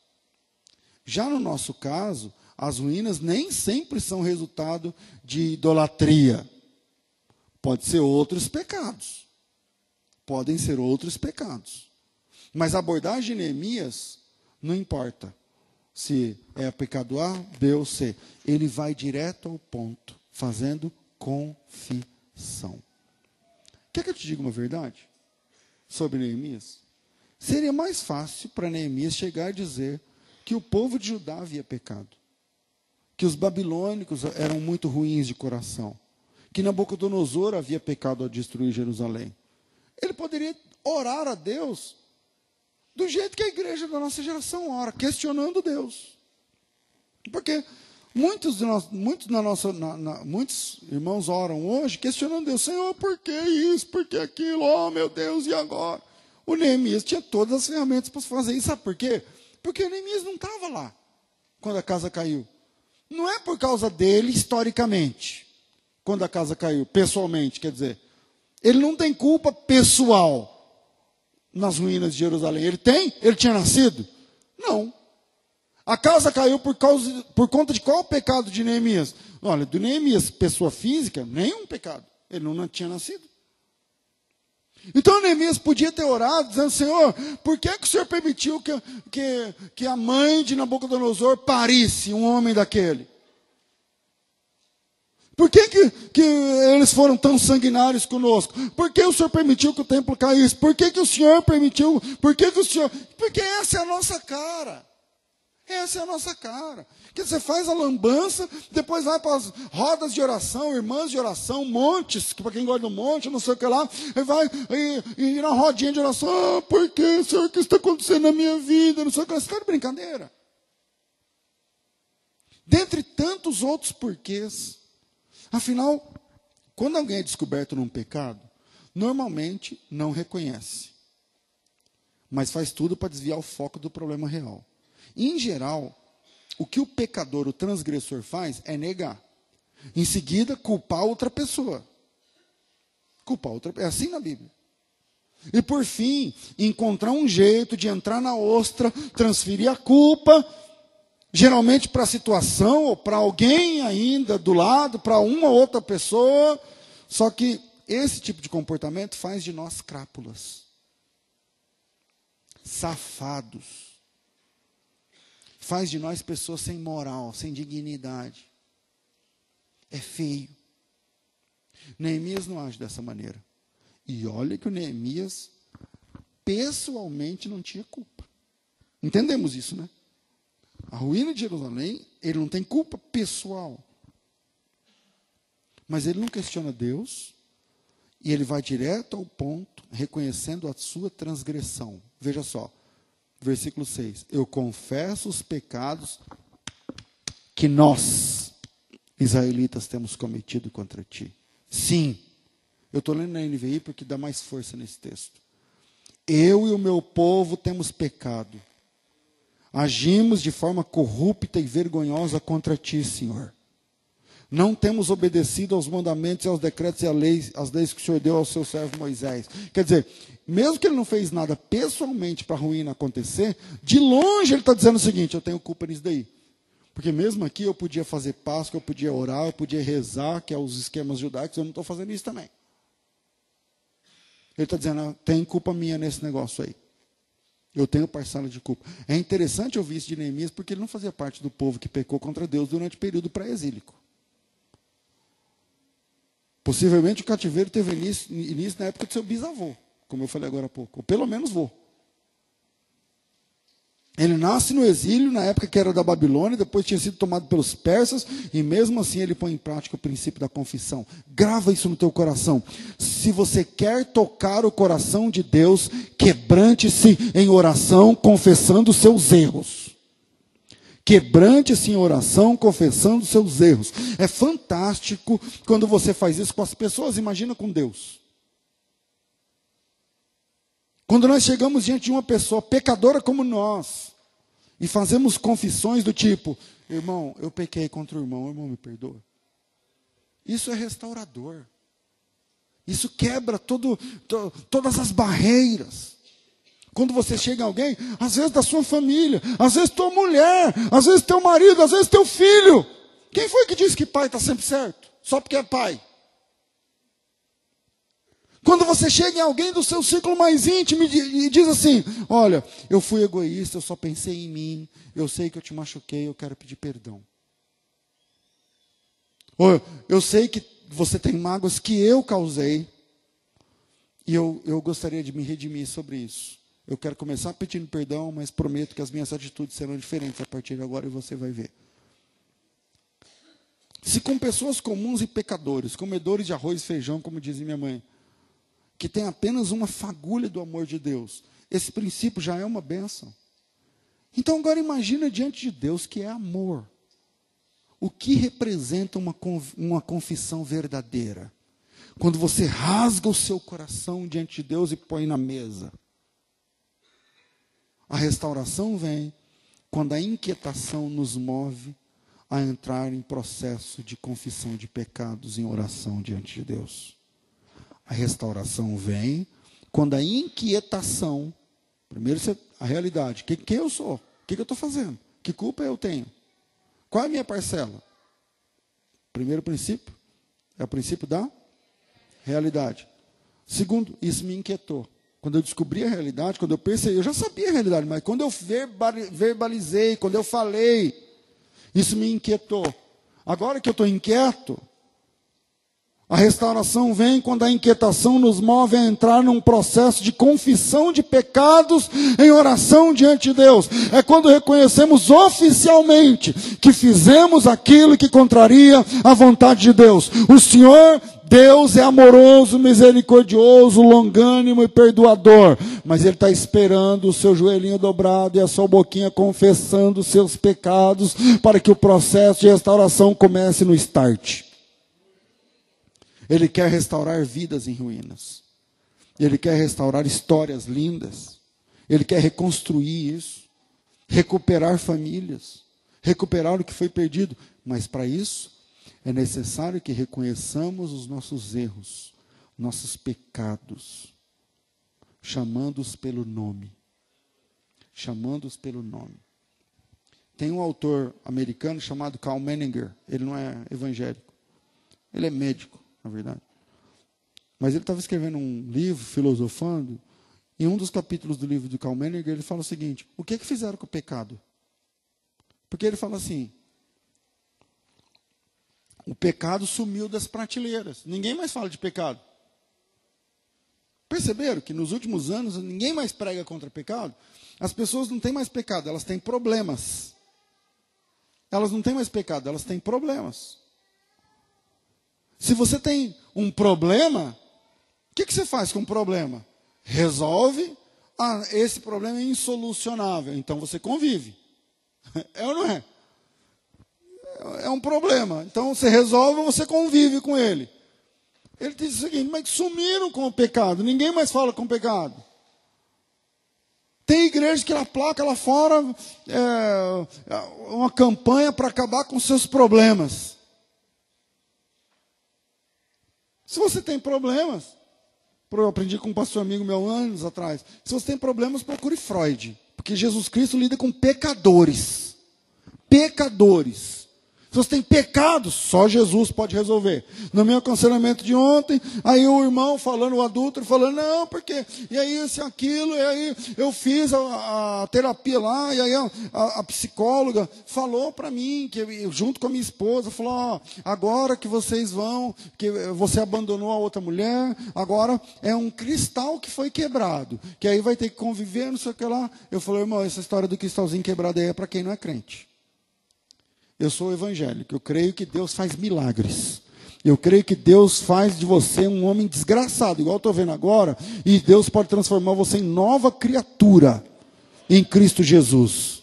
Já no nosso caso, as ruínas nem sempre são resultado de idolatria. Pode ser outros pecados. Podem ser outros pecados. Mas a abordagem de Neemias não importa se é pecado A, B ou C. Ele vai direto ao ponto, fazendo confissão. Quer que eu te diga uma verdade sobre Neemias? Seria mais fácil para Neemias chegar e dizer que o povo de Judá havia pecado, que os babilônicos eram muito ruins de coração, que Nabucodonosor havia pecado ao destruir Jerusalém. Ele poderia orar a Deus do jeito que a igreja da nossa geração ora, questionando Deus. Porque muitos, de nós, muitos, na nossa, na, na, muitos irmãos oram hoje questionando Deus, Senhor, por que isso, por que aquilo, oh meu Deus, e agora? O Neemias tinha todas as ferramentas para fazer isso, sabe por quê? Porque o Neemias não estava lá quando a casa caiu. Não é por causa dele, historicamente, quando a casa caiu, pessoalmente, quer dizer. Ele não tem culpa pessoal nas ruínas de Jerusalém. Ele tem? Ele tinha nascido? Não. A casa caiu por, causa, por conta de qual pecado de Neemias? Olha, do Neemias, pessoa física, nenhum pecado. Ele não, tinha nascido. Então Neemias podia ter orado, dizendo: Senhor, por que, que o Senhor permitiu que, que, que a mãe de Nabucodonosor parisse um homem daquele? Por que, que, que, eles foram tão sanguinários conosco? Por que o Senhor permitiu que o templo caísse? Por que, que o Senhor permitiu? Por que, que o Senhor. Porque essa é a nossa cara. Essa é a nossa cara. Que você faz a lambança, depois vai para as rodas de oração, irmãs de oração, montes, que para quem gosta do monte, não sei o que lá, e vai e, e na rodinha de oração, ah, por que, Senhor, o que está acontecendo na minha vida? Não sei o que lá. Você está de brincadeira. Dentre tantos outros porquês, Afinal, quando alguém é descoberto num pecado, normalmente não reconhece, mas faz tudo para desviar o foco do problema real. Em geral, o que o pecador, o transgressor faz é negar. Em seguida, culpar outra pessoa. Culpar outra É assim na Bíblia. E por fim, encontrar um jeito de entrar na ostra, transferir a culpa geralmente para a situação ou para alguém ainda do lado, para uma outra pessoa. Só que esse tipo de comportamento faz de nós crápulas, safados, faz de nós pessoas sem moral, sem dignidade. É feio. Neemias não age dessa maneira. E olha que o Neemias pessoalmente não tinha culpa. Entendemos isso, né? A ruína de Jerusalém, ele não tem culpa pessoal. Mas ele não questiona Deus e ele vai direto ao ponto, reconhecendo a sua transgressão. Veja só, versículo 6. Eu confesso os pecados que nós, israelitas, temos cometido contra ti. Sim, eu estou lendo na NVI porque dá mais força nesse texto. Eu e o meu povo temos pecado Agimos de forma corrupta e vergonhosa contra ti, Senhor. Não temos obedecido aos mandamentos e aos decretos e às leis, às leis que o Senhor deu ao seu servo Moisés. Quer dizer, mesmo que ele não fez nada pessoalmente para a ruína acontecer, de longe ele está dizendo o seguinte: eu tenho culpa nisso daí. Porque mesmo aqui eu podia fazer Páscoa, eu podia orar, eu podia rezar, que é os esquemas judaicos, eu não estou fazendo isso também. Ele está dizendo, ah, tem culpa minha nesse negócio aí. Eu tenho parcela de culpa. É interessante ouvir isso de Neemias, porque ele não fazia parte do povo que pecou contra Deus durante o período pré-exílico. Possivelmente o cativeiro teve início, início na época do seu bisavô, como eu falei agora há pouco. Ou pelo menos vô. Ele nasce no exílio, na época que era da Babilônia, depois tinha sido tomado pelos persas, e mesmo assim ele põe em prática o princípio da confissão. Grava isso no teu coração. Se você quer tocar o coração de Deus, quebrante-se em oração, confessando seus erros. Quebrante-se em oração, confessando seus erros. É fantástico quando você faz isso com as pessoas, imagina com Deus. Quando nós chegamos diante de uma pessoa pecadora como nós, e fazemos confissões do tipo: irmão, eu pequei contra o irmão, irmão, me perdoa. Isso é restaurador. Isso quebra todo, to, todas as barreiras. Quando você chega em alguém, às vezes da sua família, às vezes tua mulher, às vezes teu marido, às vezes teu filho. Quem foi que disse que pai está sempre certo? Só porque é pai. Quando você chega em alguém do seu ciclo mais íntimo e diz assim: Olha, eu fui egoísta, eu só pensei em mim, eu sei que eu te machuquei, eu quero pedir perdão. Ou eu sei que você tem mágoas que eu causei. E eu, eu gostaria de me redimir sobre isso. Eu quero começar pedindo perdão, mas prometo que as minhas atitudes serão diferentes a partir de agora e você vai ver. Se com pessoas comuns e pecadores, comedores de arroz e feijão, como dizia minha mãe, que tem apenas uma fagulha do amor de Deus, esse princípio já é uma benção. Então agora imagina diante de Deus que é amor. O que representa uma, uma confissão verdadeira? Quando você rasga o seu coração diante de Deus e põe na mesa. A restauração vem quando a inquietação nos move a entrar em processo de confissão de pecados em oração diante de Deus. A restauração vem quando a inquietação, primeiro a realidade, que, quem eu sou, o que, que eu estou fazendo, que culpa eu tenho, qual é a minha parcela? Primeiro princípio é o princípio da realidade. Segundo, isso me inquietou. Quando eu descobri a realidade, quando eu percebi, eu já sabia a realidade, mas quando eu verbalizei, quando eu falei, isso me inquietou. Agora que eu estou inquieto, a restauração vem quando a inquietação nos move a entrar num processo de confissão de pecados em oração diante de Deus. É quando reconhecemos oficialmente que fizemos aquilo que contraria a vontade de Deus. O Senhor Deus é amoroso, misericordioso, longânimo e perdoador, mas Ele está esperando o seu joelhinho dobrado e a sua boquinha confessando os seus pecados para que o processo de restauração comece no start. Ele quer restaurar vidas em ruínas, Ele quer restaurar histórias lindas, Ele quer reconstruir isso, recuperar famílias, recuperar o que foi perdido, mas para isso é necessário que reconheçamos os nossos erros, nossos pecados, chamando-os pelo nome. Chamando-os pelo nome. Tem um autor americano chamado Carl Menninger, ele não é evangélico. Ele é médico, na verdade. Mas ele estava escrevendo um livro, filosofando, em um dos capítulos do livro de Carl Menninger, ele fala o seguinte: o que, é que fizeram com o pecado? Porque ele fala assim: o pecado sumiu das prateleiras. Ninguém mais fala de pecado. Perceberam que nos últimos anos ninguém mais prega contra pecado? As pessoas não têm mais pecado, elas têm problemas. Elas não têm mais pecado, elas têm problemas. Se você tem um problema, o que, que você faz com o problema? Resolve. Ah, esse problema é insolucionável. Então você convive. É ou não é? é um problema. Então você resolve, você convive com ele. Ele diz o seguinte: mas sumiram com o pecado, ninguém mais fala com o pecado. Tem igreja que ela placa lá fora é, uma campanha para acabar com seus problemas. Se você tem problemas, eu aprendi com um pastor amigo meu anos atrás. Se você tem problemas, procure Freud, porque Jesus Cristo lida com pecadores. Pecadores. Se você tem pecado, só Jesus pode resolver. No meu aconselhamento de ontem, aí o irmão falando, o adulto, falando, não, porque, e aí isso e aquilo, e aí eu fiz a, a terapia lá, e aí a, a, a psicóloga falou para mim, que junto com a minha esposa, falou, ó, agora que vocês vão, que você abandonou a outra mulher, agora é um cristal que foi quebrado, que aí vai ter que conviver, não sei o que lá. Eu falei, irmão, essa história do cristalzinho quebrado aí é para quem não é crente. Eu sou evangélico, eu creio que Deus faz milagres. Eu creio que Deus faz de você um homem desgraçado, igual estou vendo agora, e Deus pode transformar você em nova criatura em Cristo Jesus.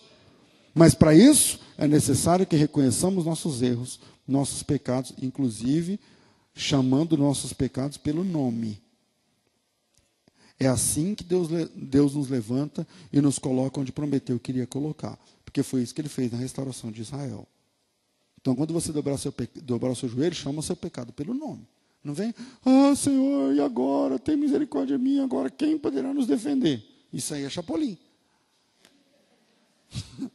Mas para isso é necessário que reconheçamos nossos erros, nossos pecados, inclusive chamando nossos pecados pelo nome. É assim que Deus, Deus nos levanta e nos coloca onde prometeu que iria colocar. Porque foi isso que ele fez na restauração de Israel. Então, quando você dobrar, seu, dobrar o seu joelho, chama o seu pecado pelo nome. Não vem, ah, Senhor, e agora? Tem misericórdia minha, agora quem poderá nos defender? Isso aí é chapolim.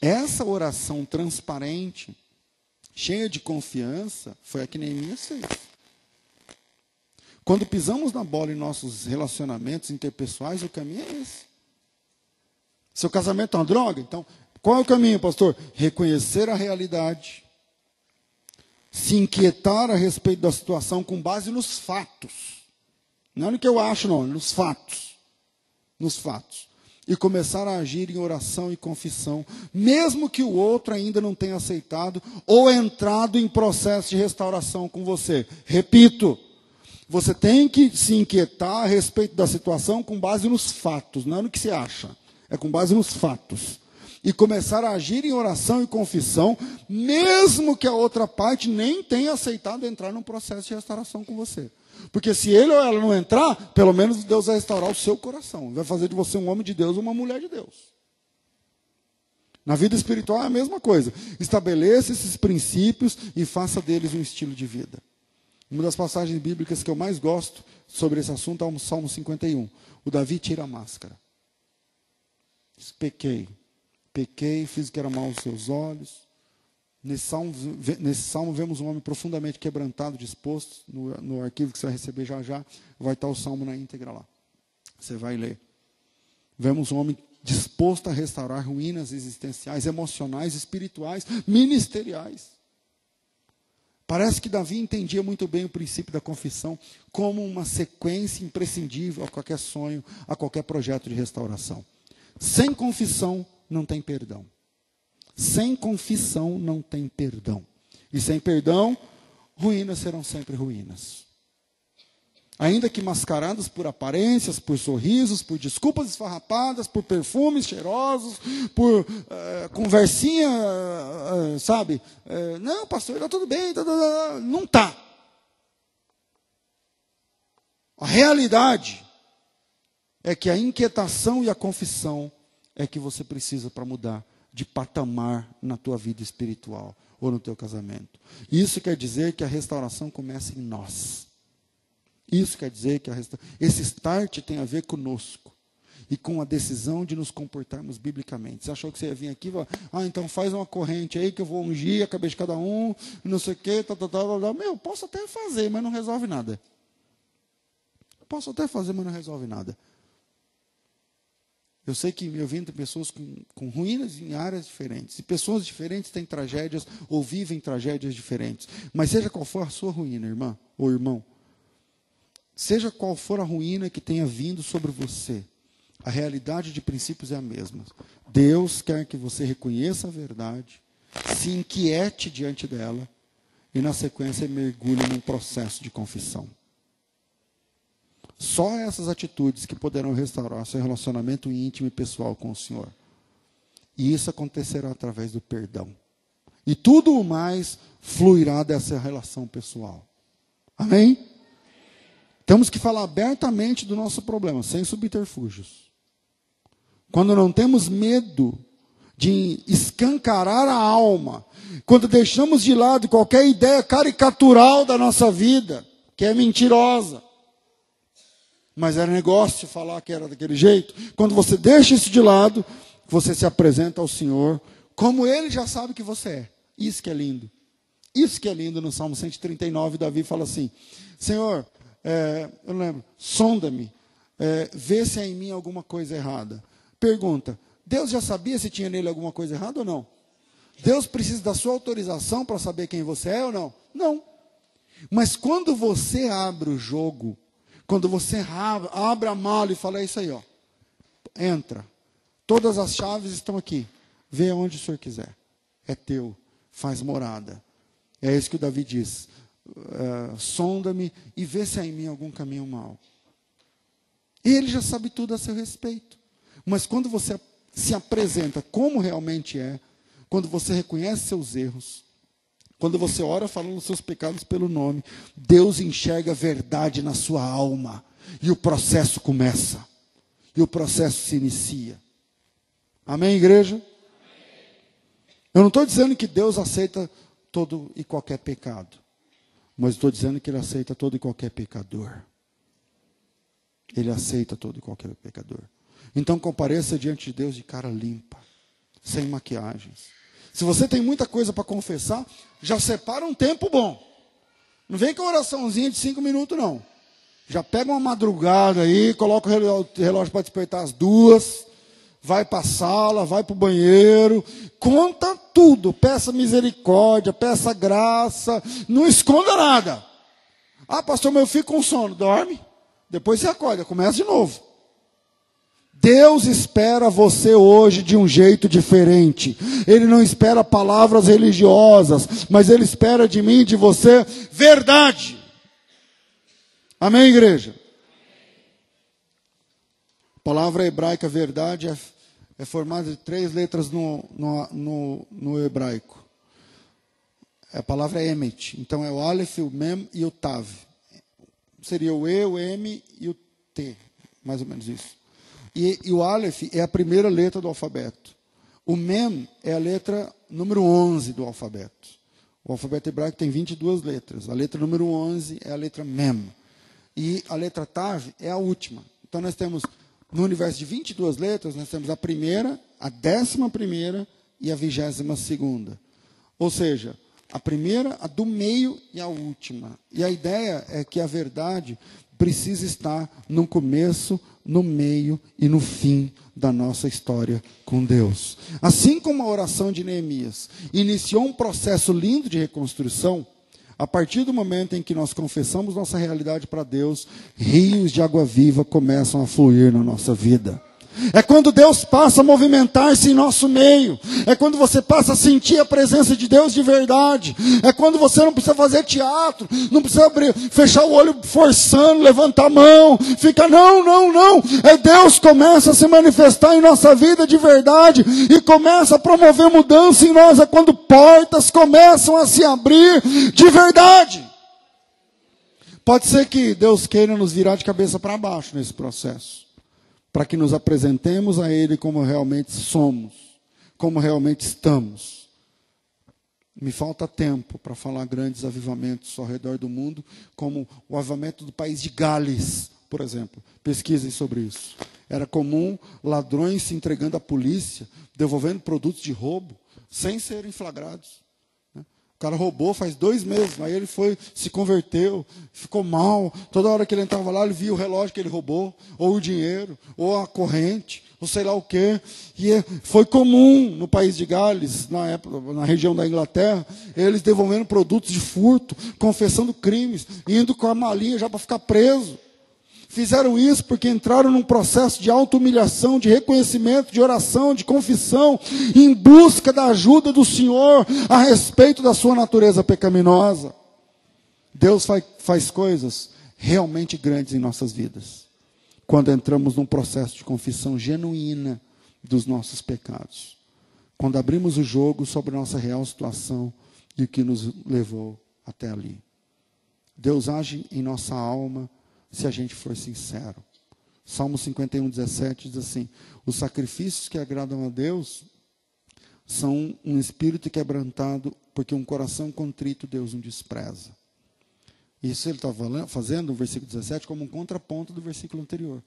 Essa oração transparente, cheia de confiança, foi a que Neemias fez. Quando pisamos na bola em nossos relacionamentos interpessoais, o caminho é esse. Seu casamento é uma droga? Então, qual é o caminho, pastor? Reconhecer a realidade, se inquietar a respeito da situação com base nos fatos. Não é no que eu acho, não, nos fatos. Nos fatos. E começar a agir em oração e confissão, mesmo que o outro ainda não tenha aceitado ou entrado em processo de restauração com você. Repito, você tem que se inquietar a respeito da situação com base nos fatos, não é no que se acha, é com base nos fatos e começar a agir em oração e confissão, mesmo que a outra parte nem tenha aceitado entrar num processo de restauração com você. Porque se ele ou ela não entrar, pelo menos Deus vai restaurar o seu coração, vai fazer de você um homem de Deus ou uma mulher de Deus. Na vida espiritual é a mesma coisa. Estabeleça esses princípios e faça deles um estilo de vida. Uma das passagens bíblicas que eu mais gosto sobre esse assunto é o Salmo 51. O Davi tira a máscara. Diz, pequei, pequei, fiz o que era mal aos seus olhos. Nesse salmo, nesse salmo vemos um homem profundamente quebrantado, disposto. No, no arquivo que você vai receber já já, vai estar o salmo na íntegra lá. Você vai ler. Vemos um homem disposto a restaurar ruínas existenciais, emocionais, espirituais, ministeriais. Parece que Davi entendia muito bem o princípio da confissão como uma sequência imprescindível a qualquer sonho, a qualquer projeto de restauração. Sem confissão, não tem perdão. Sem confissão não tem perdão. E sem perdão, ruínas serão sempre ruínas. Ainda que mascaradas por aparências, por sorrisos, por desculpas esfarrapadas, por perfumes cheirosos, por uh, conversinha, uh, sabe? Uh, não, pastor, está tudo bem, tá, tá, tá. não está. A realidade é que a inquietação e a confissão é que você precisa para mudar de patamar na tua vida espiritual ou no teu casamento. Isso quer dizer que a restauração começa em nós. Isso quer dizer que resta... esse start tem a ver conosco e com a decisão de nos comportarmos biblicamente. Você achou que você ia vir aqui e falar, ah, então faz uma corrente aí que eu vou ungir a cabeça de cada um, não sei o quê, tal, tal, tal, tal. Meu, posso até fazer, mas não resolve nada. Posso até fazer, mas não resolve nada. Eu sei que eu vim de pessoas com, com ruínas em áreas diferentes. E pessoas diferentes têm tragédias ou vivem tragédias diferentes. Mas seja qual for a sua ruína, irmã ou irmão, seja qual for a ruína que tenha vindo sobre você, a realidade de princípios é a mesma. Deus quer que você reconheça a verdade, se inquiete diante dela e, na sequência, mergulhe num processo de confissão. Só essas atitudes que poderão restaurar seu relacionamento íntimo e pessoal com o Senhor. E isso acontecerá através do perdão. E tudo o mais fluirá dessa relação pessoal. Amém? Temos que falar abertamente do nosso problema, sem subterfúgios. Quando não temos medo de escancarar a alma, quando deixamos de lado qualquer ideia caricatural da nossa vida, que é mentirosa, mas era negócio falar que era daquele jeito. Quando você deixa isso de lado, você se apresenta ao Senhor como ele já sabe que você é. Isso que é lindo. Isso que é lindo no Salmo 139, Davi fala assim: Senhor, é, eu lembro, sonda-me, é, vê se há em mim alguma coisa errada. Pergunta: Deus já sabia se tinha nele alguma coisa errada ou não? Deus precisa da sua autorização para saber quem você é ou não? Não. Mas quando você abre o jogo quando você abre a mala e fala, é isso aí, ó. Entra. Todas as chaves estão aqui. Vê onde o senhor quiser. É teu. Faz morada. É isso que o Davi diz. Uh, Sonda-me e vê se há em mim algum caminho mau. E ele já sabe tudo a seu respeito. Mas quando você se apresenta como realmente é, quando você reconhece seus erros, quando você ora falando seus pecados pelo nome, Deus enxerga a verdade na sua alma. E o processo começa. E o processo se inicia. Amém, igreja? Eu não estou dizendo que Deus aceita todo e qualquer pecado. Mas estou dizendo que Ele aceita todo e qualquer pecador. Ele aceita todo e qualquer pecador. Então compareça diante de Deus de cara limpa, sem maquiagens se você tem muita coisa para confessar, já separa um tempo bom. Não vem com oraçãozinha de cinco minutos, não. Já pega uma madrugada aí, coloca o relógio para despertar às duas, vai para a sala, vai para o banheiro, conta tudo, peça misericórdia, peça graça, não esconda nada. Ah, pastor, meu filho com sono, dorme. Depois você acorda, começa de novo. Deus espera você hoje de um jeito diferente. Ele não espera palavras religiosas, mas Ele espera de mim, de você, verdade. Amém, igreja? A palavra hebraica verdade é, é formada de três letras no, no, no, no hebraico. A palavra é emet. Então é o Aleph, o Mem e o Tav. Seria o E, o M e o T. Mais ou menos isso. E, e, o Aleph é a primeira letra do alfabeto. O Mem é a letra número 11 do alfabeto. O alfabeto hebraico tem 22 letras. A letra número 11 é a letra Mem. E a letra Tav é a última. Então nós temos, no universo de 22 letras, nós temos a primeira, a décima primeira e a vigésima segunda. Ou seja, a primeira, a do meio e a última. E a ideia é que a verdade precisa estar no começo, no meio e no fim da nossa história com Deus. Assim como a oração de Neemias iniciou um processo lindo de reconstrução, a partir do momento em que nós confessamos nossa realidade para Deus, rios de água viva começam a fluir na nossa vida. É quando Deus passa a movimentar-se em nosso meio. É quando você passa a sentir a presença de Deus de verdade. É quando você não precisa fazer teatro, não precisa abrir, fechar o olho forçando, levantar a mão, fica não, não, não. É Deus começa a se manifestar em nossa vida de verdade e começa a promover mudança em nós. É quando portas começam a se abrir de verdade. Pode ser que Deus queira nos virar de cabeça para baixo nesse processo para que nos apresentemos a Ele como realmente somos, como realmente estamos. Me falta tempo para falar grandes avivamentos ao redor do mundo, como o avivamento do país de Gales, por exemplo. Pesquisem sobre isso. Era comum ladrões se entregando à polícia, devolvendo produtos de roubo, sem serem flagrados. O cara roubou faz dois meses, aí ele foi, se converteu, ficou mal. Toda hora que ele entrava lá, ele via o relógio que ele roubou, ou o dinheiro, ou a corrente, ou sei lá o quê. E é, foi comum no país de Gales, na, época, na região da Inglaterra, eles devolvendo produtos de furto, confessando crimes, indo com a malinha já para ficar preso. Fizeram isso porque entraram num processo de auto-humilhação, de reconhecimento, de oração, de confissão, em busca da ajuda do Senhor a respeito da sua natureza pecaminosa. Deus faz, faz coisas realmente grandes em nossas vidas, quando entramos num processo de confissão genuína dos nossos pecados. Quando abrimos o jogo sobre a nossa real situação e o que nos levou até ali. Deus age em nossa alma se a gente for sincero. Salmo 51, 17 diz assim: Os sacrifícios que agradam a Deus são um espírito quebrantado, porque um coração contrito Deus não despreza. Isso ele está fazendo no versículo 17 como um contraponto do versículo anterior.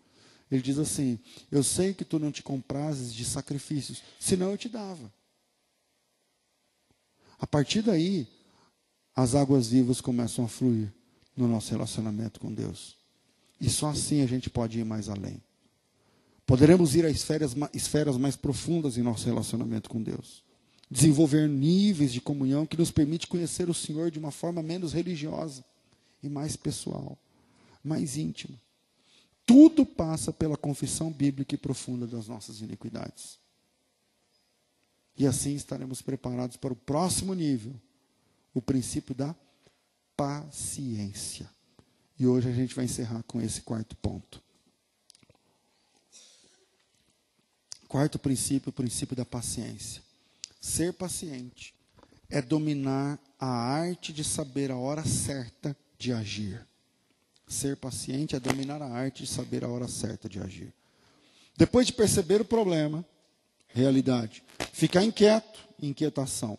Ele diz assim: Eu sei que tu não te comprases de sacrifícios, senão eu te dava. A partir daí, as águas vivas começam a fluir no nosso relacionamento com Deus. E só assim a gente pode ir mais além. Poderemos ir a esferas, esferas mais profundas em nosso relacionamento com Deus. Desenvolver níveis de comunhão que nos permite conhecer o Senhor de uma forma menos religiosa e mais pessoal, mais íntima. Tudo passa pela confissão bíblica e profunda das nossas iniquidades. E assim estaremos preparados para o próximo nível, o princípio da paciência. E hoje a gente vai encerrar com esse quarto ponto. Quarto princípio, o princípio da paciência. Ser paciente é dominar a arte de saber a hora certa de agir. Ser paciente é dominar a arte de saber a hora certa de agir. Depois de perceber o problema, realidade, ficar inquieto, inquietação.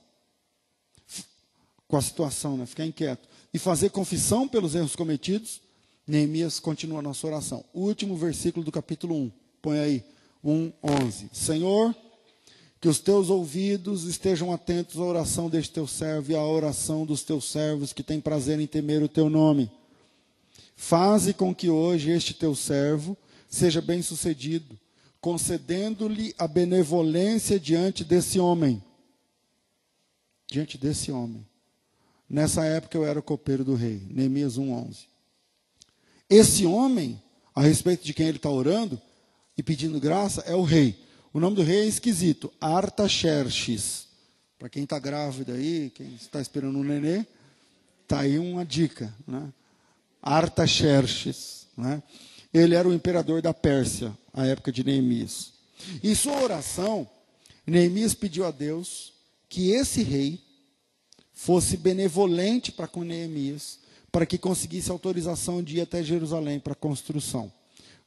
Com a situação, né? Ficar inquieto e fazer confissão pelos erros cometidos, Neemias continua a nossa oração. último versículo do capítulo 1. Põe aí, 1, 11. Senhor, que os teus ouvidos estejam atentos à oração deste teu servo e à oração dos teus servos que têm prazer em temer o teu nome. Faze com que hoje este teu servo seja bem-sucedido, concedendo-lhe a benevolência diante desse homem diante desse homem. Nessa época eu era o copeiro do rei, Neemias 1,11. Esse homem, a respeito de quem ele está orando e pedindo graça, é o rei. O nome do rei é esquisito, Artaxerxes. Para quem está grávida aí, quem está esperando um nenê, está aí uma dica. Né? Artaxerxes. Né? Ele era o imperador da Pérsia, à época de Neemias. Em sua oração, Neemias pediu a Deus que esse rei fosse benevolente para com Neemias, para que conseguisse autorização de ir até Jerusalém para a construção.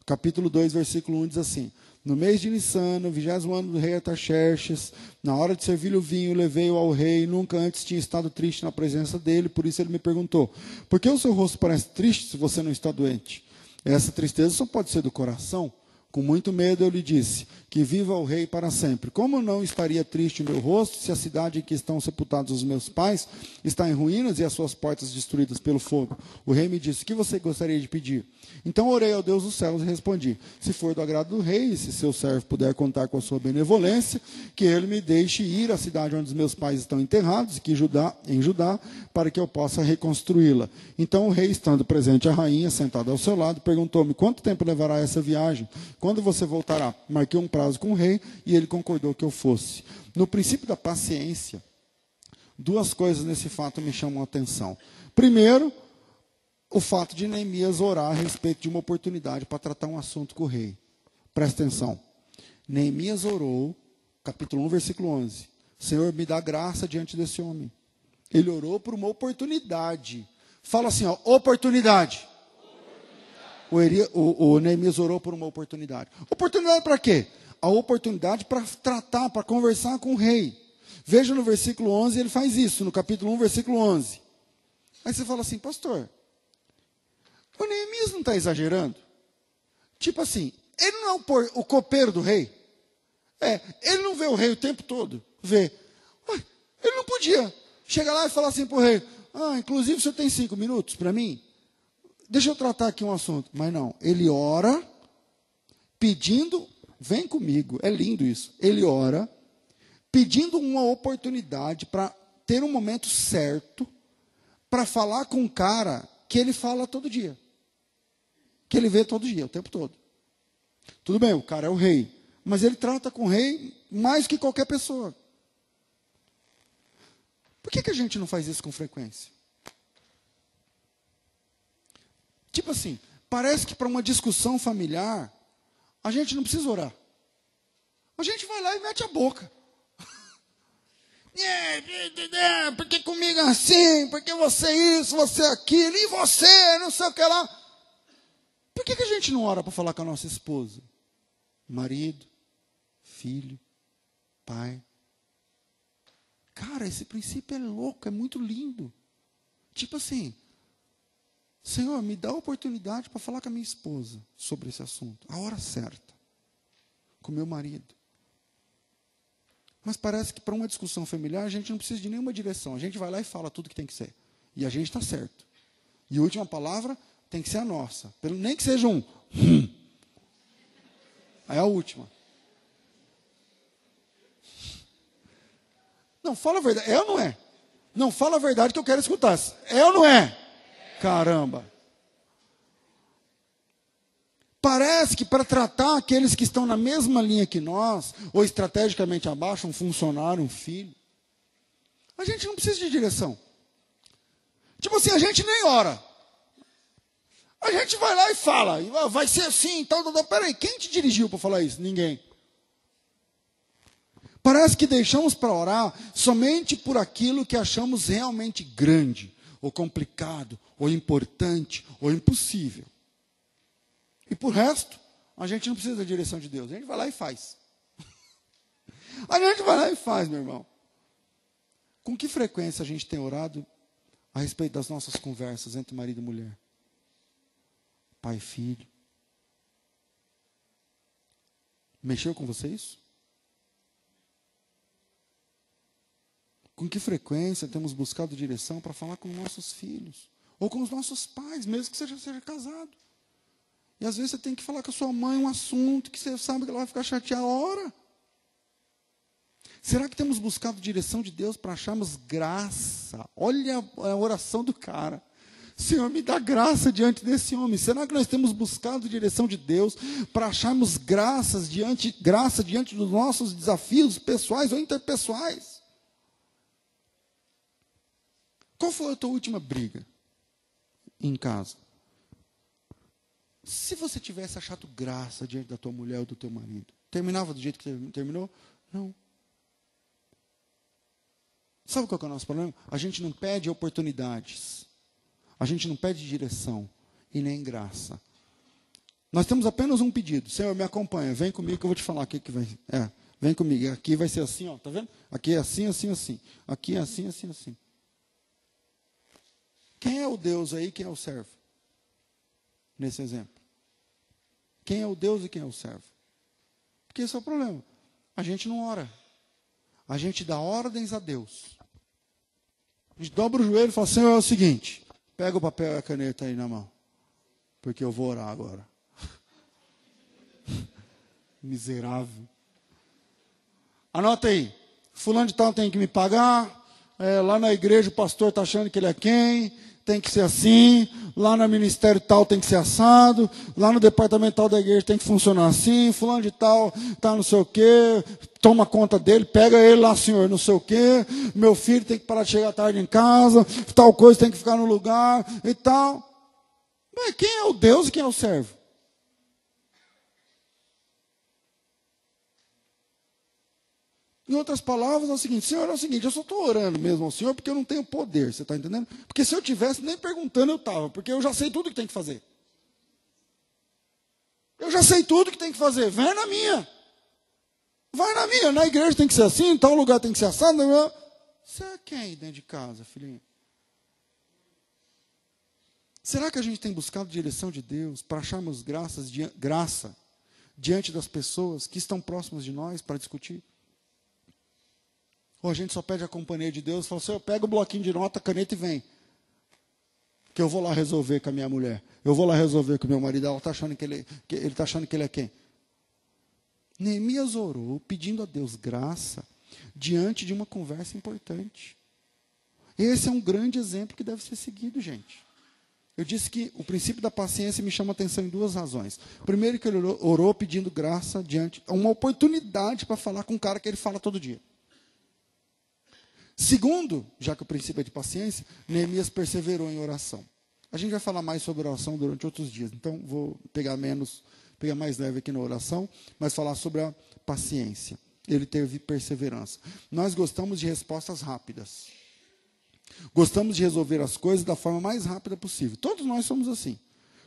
Capítulo 2, versículo 1 diz assim: No mês de Nissan, no vigésimo ano do rei Artaxerxes, na hora de servir o vinho, levei-o ao rei, nunca antes tinha estado triste na presença dele, por isso ele me perguntou: Por que o seu rosto parece triste se você não está doente? Essa tristeza só pode ser do coração. Com muito medo eu lhe disse: Que viva o rei para sempre. Como não estaria triste o meu rosto se a cidade em que estão sepultados os meus pais está em ruínas e as suas portas destruídas pelo fogo? O rei me disse: Que você gostaria de pedir? Então orei ao Deus dos céus e respondi: Se for do agrado do rei, e se seu servo puder contar com a sua benevolência, que ele me deixe ir à cidade onde os meus pais estão enterrados, que Judá, em Judá, para que eu possa reconstruí-la. Então o rei, estando presente a rainha, sentada ao seu lado, perguntou-me: Quanto tempo levará essa viagem? Quando você voltará? Marquei um prazo com o rei e ele concordou que eu fosse. No princípio da paciência, duas coisas nesse fato me chamam a atenção. Primeiro, o fato de Neemias orar a respeito de uma oportunidade para tratar um assunto com o rei. Presta atenção. Neemias orou, capítulo 1, versículo 11. Senhor, me dá graça diante desse homem. Ele orou por uma oportunidade. Fala assim, ó, oportunidade o, Eri, o, o Neemias orou por uma oportunidade. Oportunidade para quê? A oportunidade para tratar, para conversar com o rei. Veja no versículo 11, ele faz isso, no capítulo 1, versículo 11. Aí você fala assim, pastor, o Neemias não está exagerando? Tipo assim, ele não é o, o copeiro do rei? É, ele não vê o rei o tempo todo? Vê. Ué, ele não podia chegar lá e falar assim para o rei, ah, inclusive o senhor tem cinco minutos para mim? Deixa eu tratar aqui um assunto. Mas não, ele ora pedindo, vem comigo, é lindo isso. Ele ora pedindo uma oportunidade para ter um momento certo para falar com um cara que ele fala todo dia. Que ele vê todo dia, o tempo todo. Tudo bem, o cara é o rei, mas ele trata com o rei mais que qualquer pessoa. Por que, que a gente não faz isso com frequência? Tipo assim, parece que para uma discussão familiar, a gente não precisa orar. A gente vai lá e mete a boca. É, porque comigo é assim, porque você é isso, você aquilo, e você, não sei o que lá. Por que, que a gente não ora para falar com a nossa esposa? Marido, filho, pai. Cara, esse princípio é louco, é muito lindo. Tipo assim, Senhor, me dá a oportunidade para falar com a minha esposa sobre esse assunto, a hora certa, com meu marido. Mas parece que para uma discussão familiar a gente não precisa de nenhuma direção. A gente vai lá e fala tudo que tem que ser. E a gente está certo. E a última palavra tem que ser a nossa. Pelo, nem que seja um. Aí é a última. Não, fala a verdade. É ou não é? Não, fala a verdade que eu quero escutar. É ou não é? Caramba! Parece que para tratar aqueles que estão na mesma linha que nós, ou estrategicamente abaixo, um funcionário, um filho, a gente não precisa de direção. Tipo assim, a gente nem ora. A gente vai lá e fala, vai ser assim, tal, tal, tal. Peraí, quem te dirigiu para falar isso? Ninguém. Parece que deixamos para orar somente por aquilo que achamos realmente grande ou complicado, ou importante, ou impossível. E por resto, a gente não precisa da direção de Deus. A gente vai lá e faz. a gente vai lá e faz, meu irmão. Com que frequência a gente tem orado a respeito das nossas conversas entre marido e mulher? Pai e filho. Mexeu com você isso? Com que frequência temos buscado direção para falar com nossos filhos? Ou com os nossos pais, mesmo que seja, seja casado. E às vezes você tem que falar com a sua mãe um assunto que você sabe que ela vai ficar chateada. Ora. Será que temos buscado direção de Deus para acharmos graça? Olha a oração do cara. Senhor, me dá graça diante desse homem. Será que nós temos buscado direção de Deus para acharmos graças diante, graça diante dos nossos desafios pessoais ou interpessoais? Qual foi a tua última briga em casa? Se você tivesse achado graça diante da tua mulher ou do teu marido, terminava do jeito que terminou? Não. Sabe qual é o nosso problema? A gente não pede oportunidades. A gente não pede direção e nem graça. Nós temos apenas um pedido. Senhor, me acompanha. Vem comigo que eu vou te falar o que, que vai. É, vem comigo. Aqui vai ser assim, ó. Tá vendo? Aqui é assim, assim, assim. Aqui é assim, assim, assim. Quem é o Deus aí? Quem é o servo? Nesse exemplo. Quem é o Deus e quem é o servo? Porque esse é o problema. A gente não ora. A gente dá ordens a Deus. A gente dobra o joelho e fala: Senhor, é o seguinte. Pega o papel e a caneta aí na mão. Porque eu vou orar agora. Miserável. Anota aí. Fulano de tal tem que me pagar. É, lá na igreja o pastor está achando que ele é quem tem que ser assim, lá no ministério tal tem que ser assado, lá no departamento tal da igreja tem que funcionar assim, fulano de tal tá não sei o quê, toma conta dele, pega ele lá, senhor, não sei o quê, meu filho tem que parar de chegar tarde em casa, tal coisa tem que ficar no lugar e tal. Mas quem é o Deus e quem é o servo? Em outras palavras, é o seguinte: Senhor, é o seguinte, eu só estou orando mesmo ao Senhor porque eu não tenho poder, você está entendendo? Porque se eu tivesse, nem perguntando eu estava, porque eu já sei tudo que tem que fazer. Eu já sei tudo que tem que fazer, vem na minha. Vai na minha, na igreja tem que ser assim, em tal lugar tem que ser assado. Você é quem dentro de casa, filhinho? Será que a gente tem buscado direção de Deus para acharmos graças, graça diante das pessoas que estão próximas de nós para discutir? Ou a gente só pede a companhia de Deus fala assim, eu pego o bloquinho de nota, caneta e vem. Que eu vou lá resolver com a minha mulher. Eu vou lá resolver com o meu marido. Ela está achando que ele, que ele está achando que ele é quem? Neemias orou pedindo a Deus graça diante de uma conversa importante. Esse é um grande exemplo que deve ser seguido, gente. Eu disse que o princípio da paciência me chama a atenção em duas razões. Primeiro, que ele orou, orou pedindo graça diante, uma oportunidade para falar com um cara que ele fala todo dia. Segundo, já que o princípio é de paciência, Neemias perseverou em oração. A gente vai falar mais sobre oração durante outros dias, então vou pegar menos, pegar mais leve aqui na oração, mas falar sobre a paciência. Ele teve perseverança. Nós gostamos de respostas rápidas. Gostamos de resolver as coisas da forma mais rápida possível. Todos nós somos assim.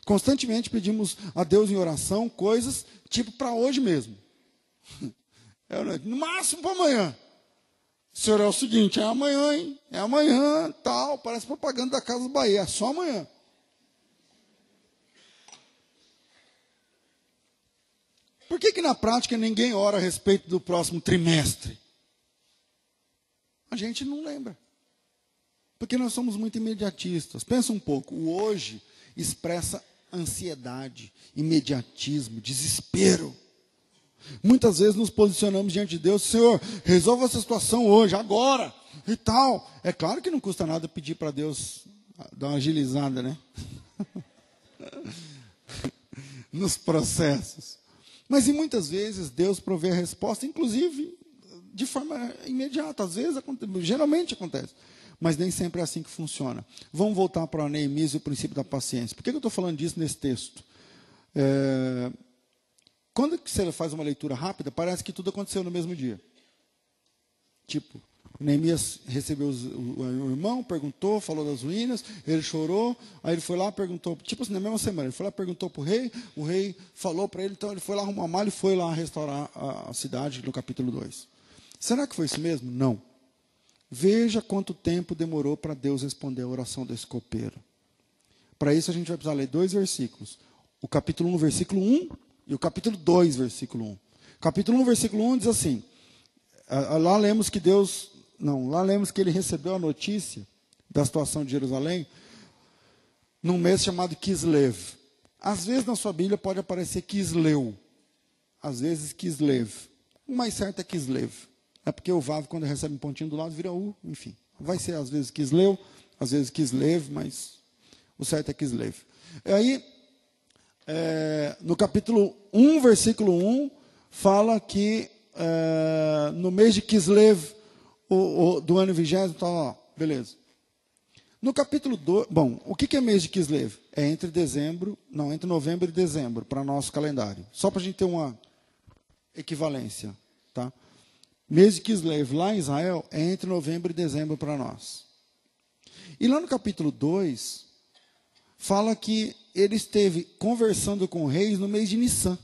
Constantemente pedimos a Deus em oração coisas tipo para hoje mesmo. É, no máximo para amanhã. Senhor, é o seguinte, é amanhã, hein? É amanhã, tal, parece propaganda da Casa Bahia, é só amanhã. Por que, que na prática ninguém ora a respeito do próximo trimestre? A gente não lembra. Porque nós somos muito imediatistas. Pensa um pouco, o hoje expressa ansiedade, imediatismo, desespero. Muitas vezes nos posicionamos diante de Deus, Senhor, resolva essa situação hoje, agora, e tal. É claro que não custa nada pedir para Deus dar uma agilizada, né? Nos processos. Mas e muitas vezes Deus provê a resposta, inclusive de forma imediata. Às vezes, geralmente acontece. Mas nem sempre é assim que funciona. Vamos voltar para Neemias e o princípio da paciência. Por que eu estou falando disso nesse texto? É, quando você faz uma leitura rápida, parece que tudo aconteceu no mesmo dia. Tipo, Neemias recebeu os, o, o, irmão, perguntou, falou das ruínas, ele chorou, aí ele foi lá, perguntou, tipo assim, na mesma semana, ele foi lá, perguntou para o rei, o rei falou para ele, então ele foi lá arrumar malho e foi lá restaurar a, a cidade no capítulo 2. Será que foi isso mesmo? Não. Veja quanto tempo demorou para Deus responder a oração desse copeiro. Para isso a gente vai precisar ler dois versículos. O capítulo 1, versículo 1 e o capítulo 2, versículo 1. Capítulo 1, versículo 1 diz assim: lá lemos que Deus, não, lá lemos que ele recebeu a notícia da situação de Jerusalém num mês chamado Kislev. Às vezes na sua Bíblia pode aparecer Kisleu, às vezes Kislev. O mais certo é Kislev. É porque o Vav, quando recebe um pontinho do lado, vira U, enfim. Vai ser às vezes Kisleu, às vezes Kislev, mas o certo é Kislev. E aí, é, no capítulo 1, versículo 1, fala que é, no mês de Kislev o, o, do ano vigésimo, tá lá, beleza. No capítulo 2, bom, o que, é mês de Kislev? É entre dezembro, não, entre novembro e dezembro, para nosso calendário. Só para a gente ter uma equivalência. Tá? Mês de Kislev lá em Israel é entre novembro e dezembro para nós. E lá no capítulo 2, fala que ele esteve conversando com reis no mês de Nissan.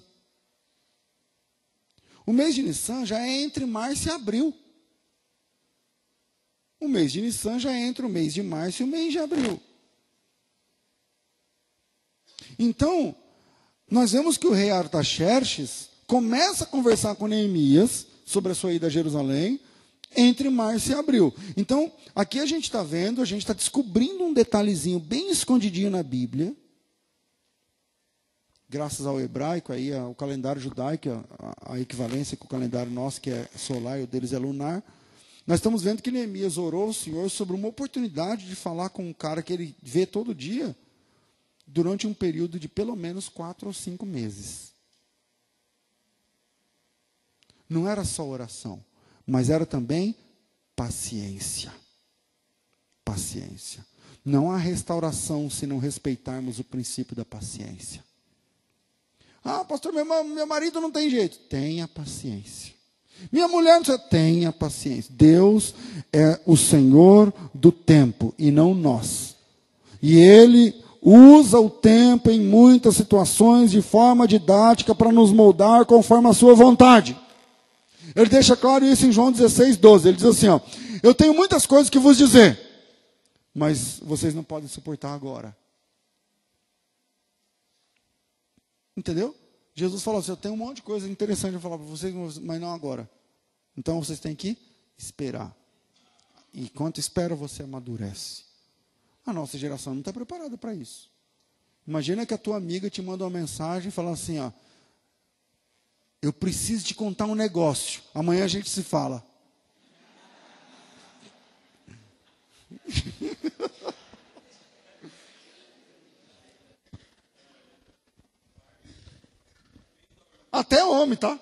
O mês de Nissan já é entre março e abril. O mês de Nissan já é entre o mês de março e o mês de abril. Então, nós vemos que o rei Artaxerxes começa a conversar com Neemias sobre a sua ida a Jerusalém entre março e abril. Então, aqui a gente está vendo, a gente está descobrindo um detalhezinho bem escondidinho na Bíblia, graças ao hebraico, aí, ao calendário judaico, a, a equivalência com o calendário nosso, que é solar, e o deles é lunar. Nós estamos vendo que Neemias orou ao Senhor sobre uma oportunidade de falar com um cara que ele vê todo dia, durante um período de pelo menos quatro ou cinco meses. Não era só oração, mas era também paciência. Paciência. Não há restauração se não respeitarmos o princípio da paciência. Ah, pastor, meu, meu marido não tem jeito. Tenha paciência. Minha mulher não tenha paciência. Deus é o Senhor do tempo e não nós. E Ele usa o tempo em muitas situações de forma didática para nos moldar conforme a sua vontade. Ele deixa claro isso em João 16, 12. Ele diz assim: ó, Eu tenho muitas coisas que vos dizer, mas vocês não podem suportar agora. Entendeu? Jesus falou assim: Eu tenho um monte de coisa interessante para falar para vocês, mas não agora. Então vocês têm que esperar. E enquanto espera, você amadurece. A nossa geração não está preparada para isso. Imagina que a tua amiga te manda uma mensagem e fala assim: ó, eu preciso te contar um negócio. Amanhã a gente se fala. Até homem, tá?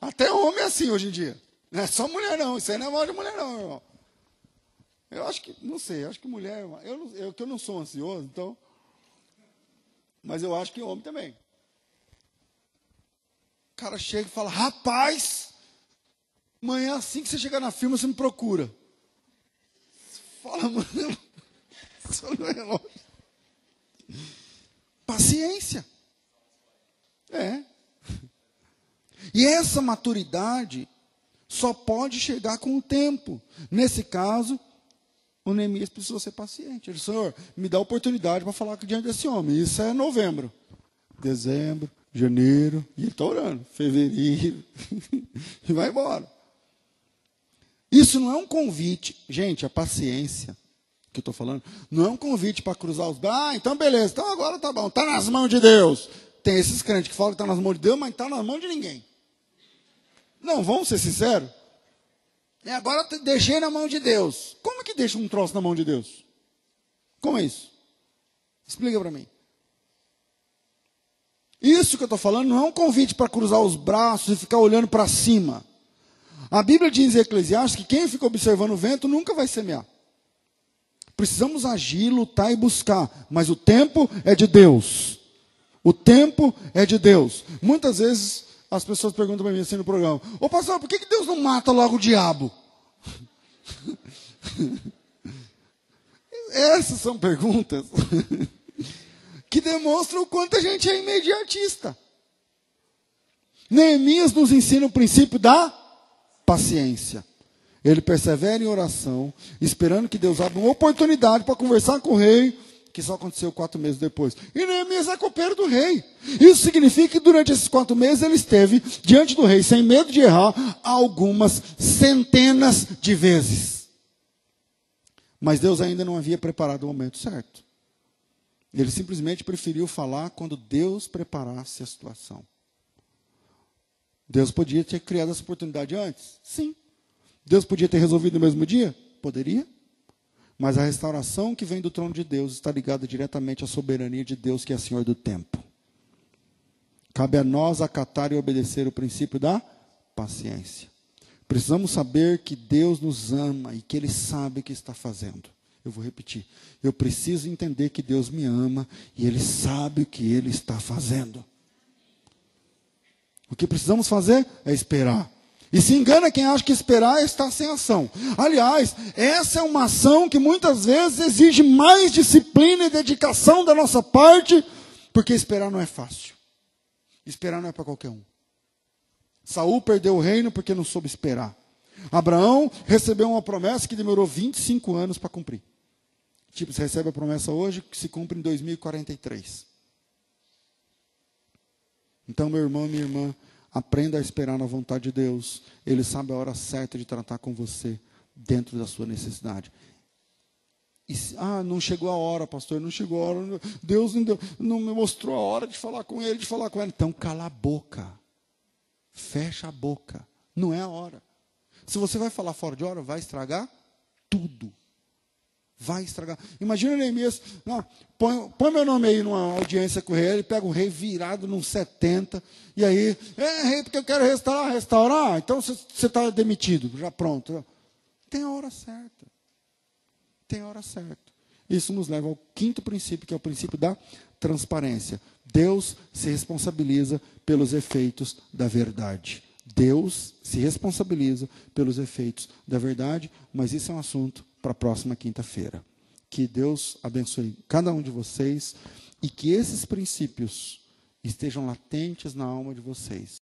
Até homem é assim hoje em dia. Não é só mulher, não. Isso aí não é mal de mulher, não, irmão. Eu acho que, não sei, acho que mulher. Eu, não, eu que eu não sou ansioso, então. Mas eu acho que homem também. O cara chega e fala: Rapaz, amanhã assim que você chegar na firma, você me procura. Fala, mano. Só no relógio. Paciência. É. E essa maturidade só pode chegar com o tempo. Nesse caso, o Neemias precisou ser paciente. Ele disse, Senhor, me dá oportunidade para falar diante desse homem. Isso é novembro. Dezembro, janeiro, e ele está orando, fevereiro, e vai embora. Isso não é um convite, gente, a paciência que eu estou falando, não é um convite para cruzar os braços, ah, então beleza, então agora tá bom, está nas mãos de Deus. Tem esses crentes que falam que está nas mãos de Deus, mas está nas mãos de ninguém. Não, vamos ser sinceros. E agora deixei na mão de Deus. Como é que deixa um troço na mão de Deus? Como é isso? Explica para mim. Isso que eu estou falando não é um convite para cruzar os braços e ficar olhando para cima. A Bíblia diz em Eclesiastes que quem fica observando o vento nunca vai semear. Precisamos agir, lutar e buscar, mas o tempo é de Deus. O tempo é de Deus. Muitas vezes as pessoas perguntam para mim assim no programa: Ô pastor, por que, que Deus não mata logo o diabo? Essas são perguntas que demonstram o quanto a gente é imediatista. Neemias nos ensina o princípio da paciência. Ele persevera em oração, esperando que Deus abra uma oportunidade para conversar com o rei, que só aconteceu quatro meses depois. E Neemias é copeiro do rei. Isso significa que durante esses quatro meses ele esteve diante do rei, sem medo de errar, algumas centenas de vezes. Mas Deus ainda não havia preparado o momento certo. Ele simplesmente preferiu falar quando Deus preparasse a situação. Deus podia ter criado essa oportunidade antes? Sim. Deus podia ter resolvido no mesmo dia? Poderia. Mas a restauração que vem do trono de Deus está ligada diretamente à soberania de Deus, que é Senhor do tempo. Cabe a nós acatar e obedecer o princípio da paciência. Precisamos saber que Deus nos ama e que Ele sabe o que está fazendo. Eu vou repetir. Eu preciso entender que Deus me ama e Ele sabe o que Ele está fazendo. O que precisamos fazer é esperar. E se engana quem acha que esperar é estar sem ação. Aliás, essa é uma ação que muitas vezes exige mais disciplina e dedicação da nossa parte, porque esperar não é fácil. Esperar não é para qualquer um. Saul perdeu o reino porque não soube esperar. Abraão recebeu uma promessa que demorou 25 anos para cumprir. Tipo, você recebe a promessa hoje que se cumpre em 2043. Então, meu irmão, minha irmã, aprenda a esperar na vontade de Deus. Ele sabe a hora certa de tratar com você dentro da sua necessidade. E, ah, não chegou a hora, pastor, não chegou a hora. Deus não, deu, não me mostrou a hora de falar com ele, de falar com ela. Então, cala a boca. Fecha a boca. Não é a hora. Se você vai falar fora de hora, vai estragar tudo. Vai estragar. Imagina Neemias, não, põe, põe, meu nome aí numa audiência com o rei, ele pega o rei virado num 70, e aí, é rei, porque eu quero restaurar, restaurar, então você está demitido, já pronto. Tem a hora certa. Tem a hora certa. Isso nos leva ao quinto princípio, que é o princípio da transparência. Deus se responsabiliza pelos efeitos da verdade. Deus se responsabiliza pelos efeitos da verdade, mas isso é um assunto para a próxima quinta-feira. Que Deus abençoe cada um de vocês e que esses princípios estejam latentes na alma de vocês.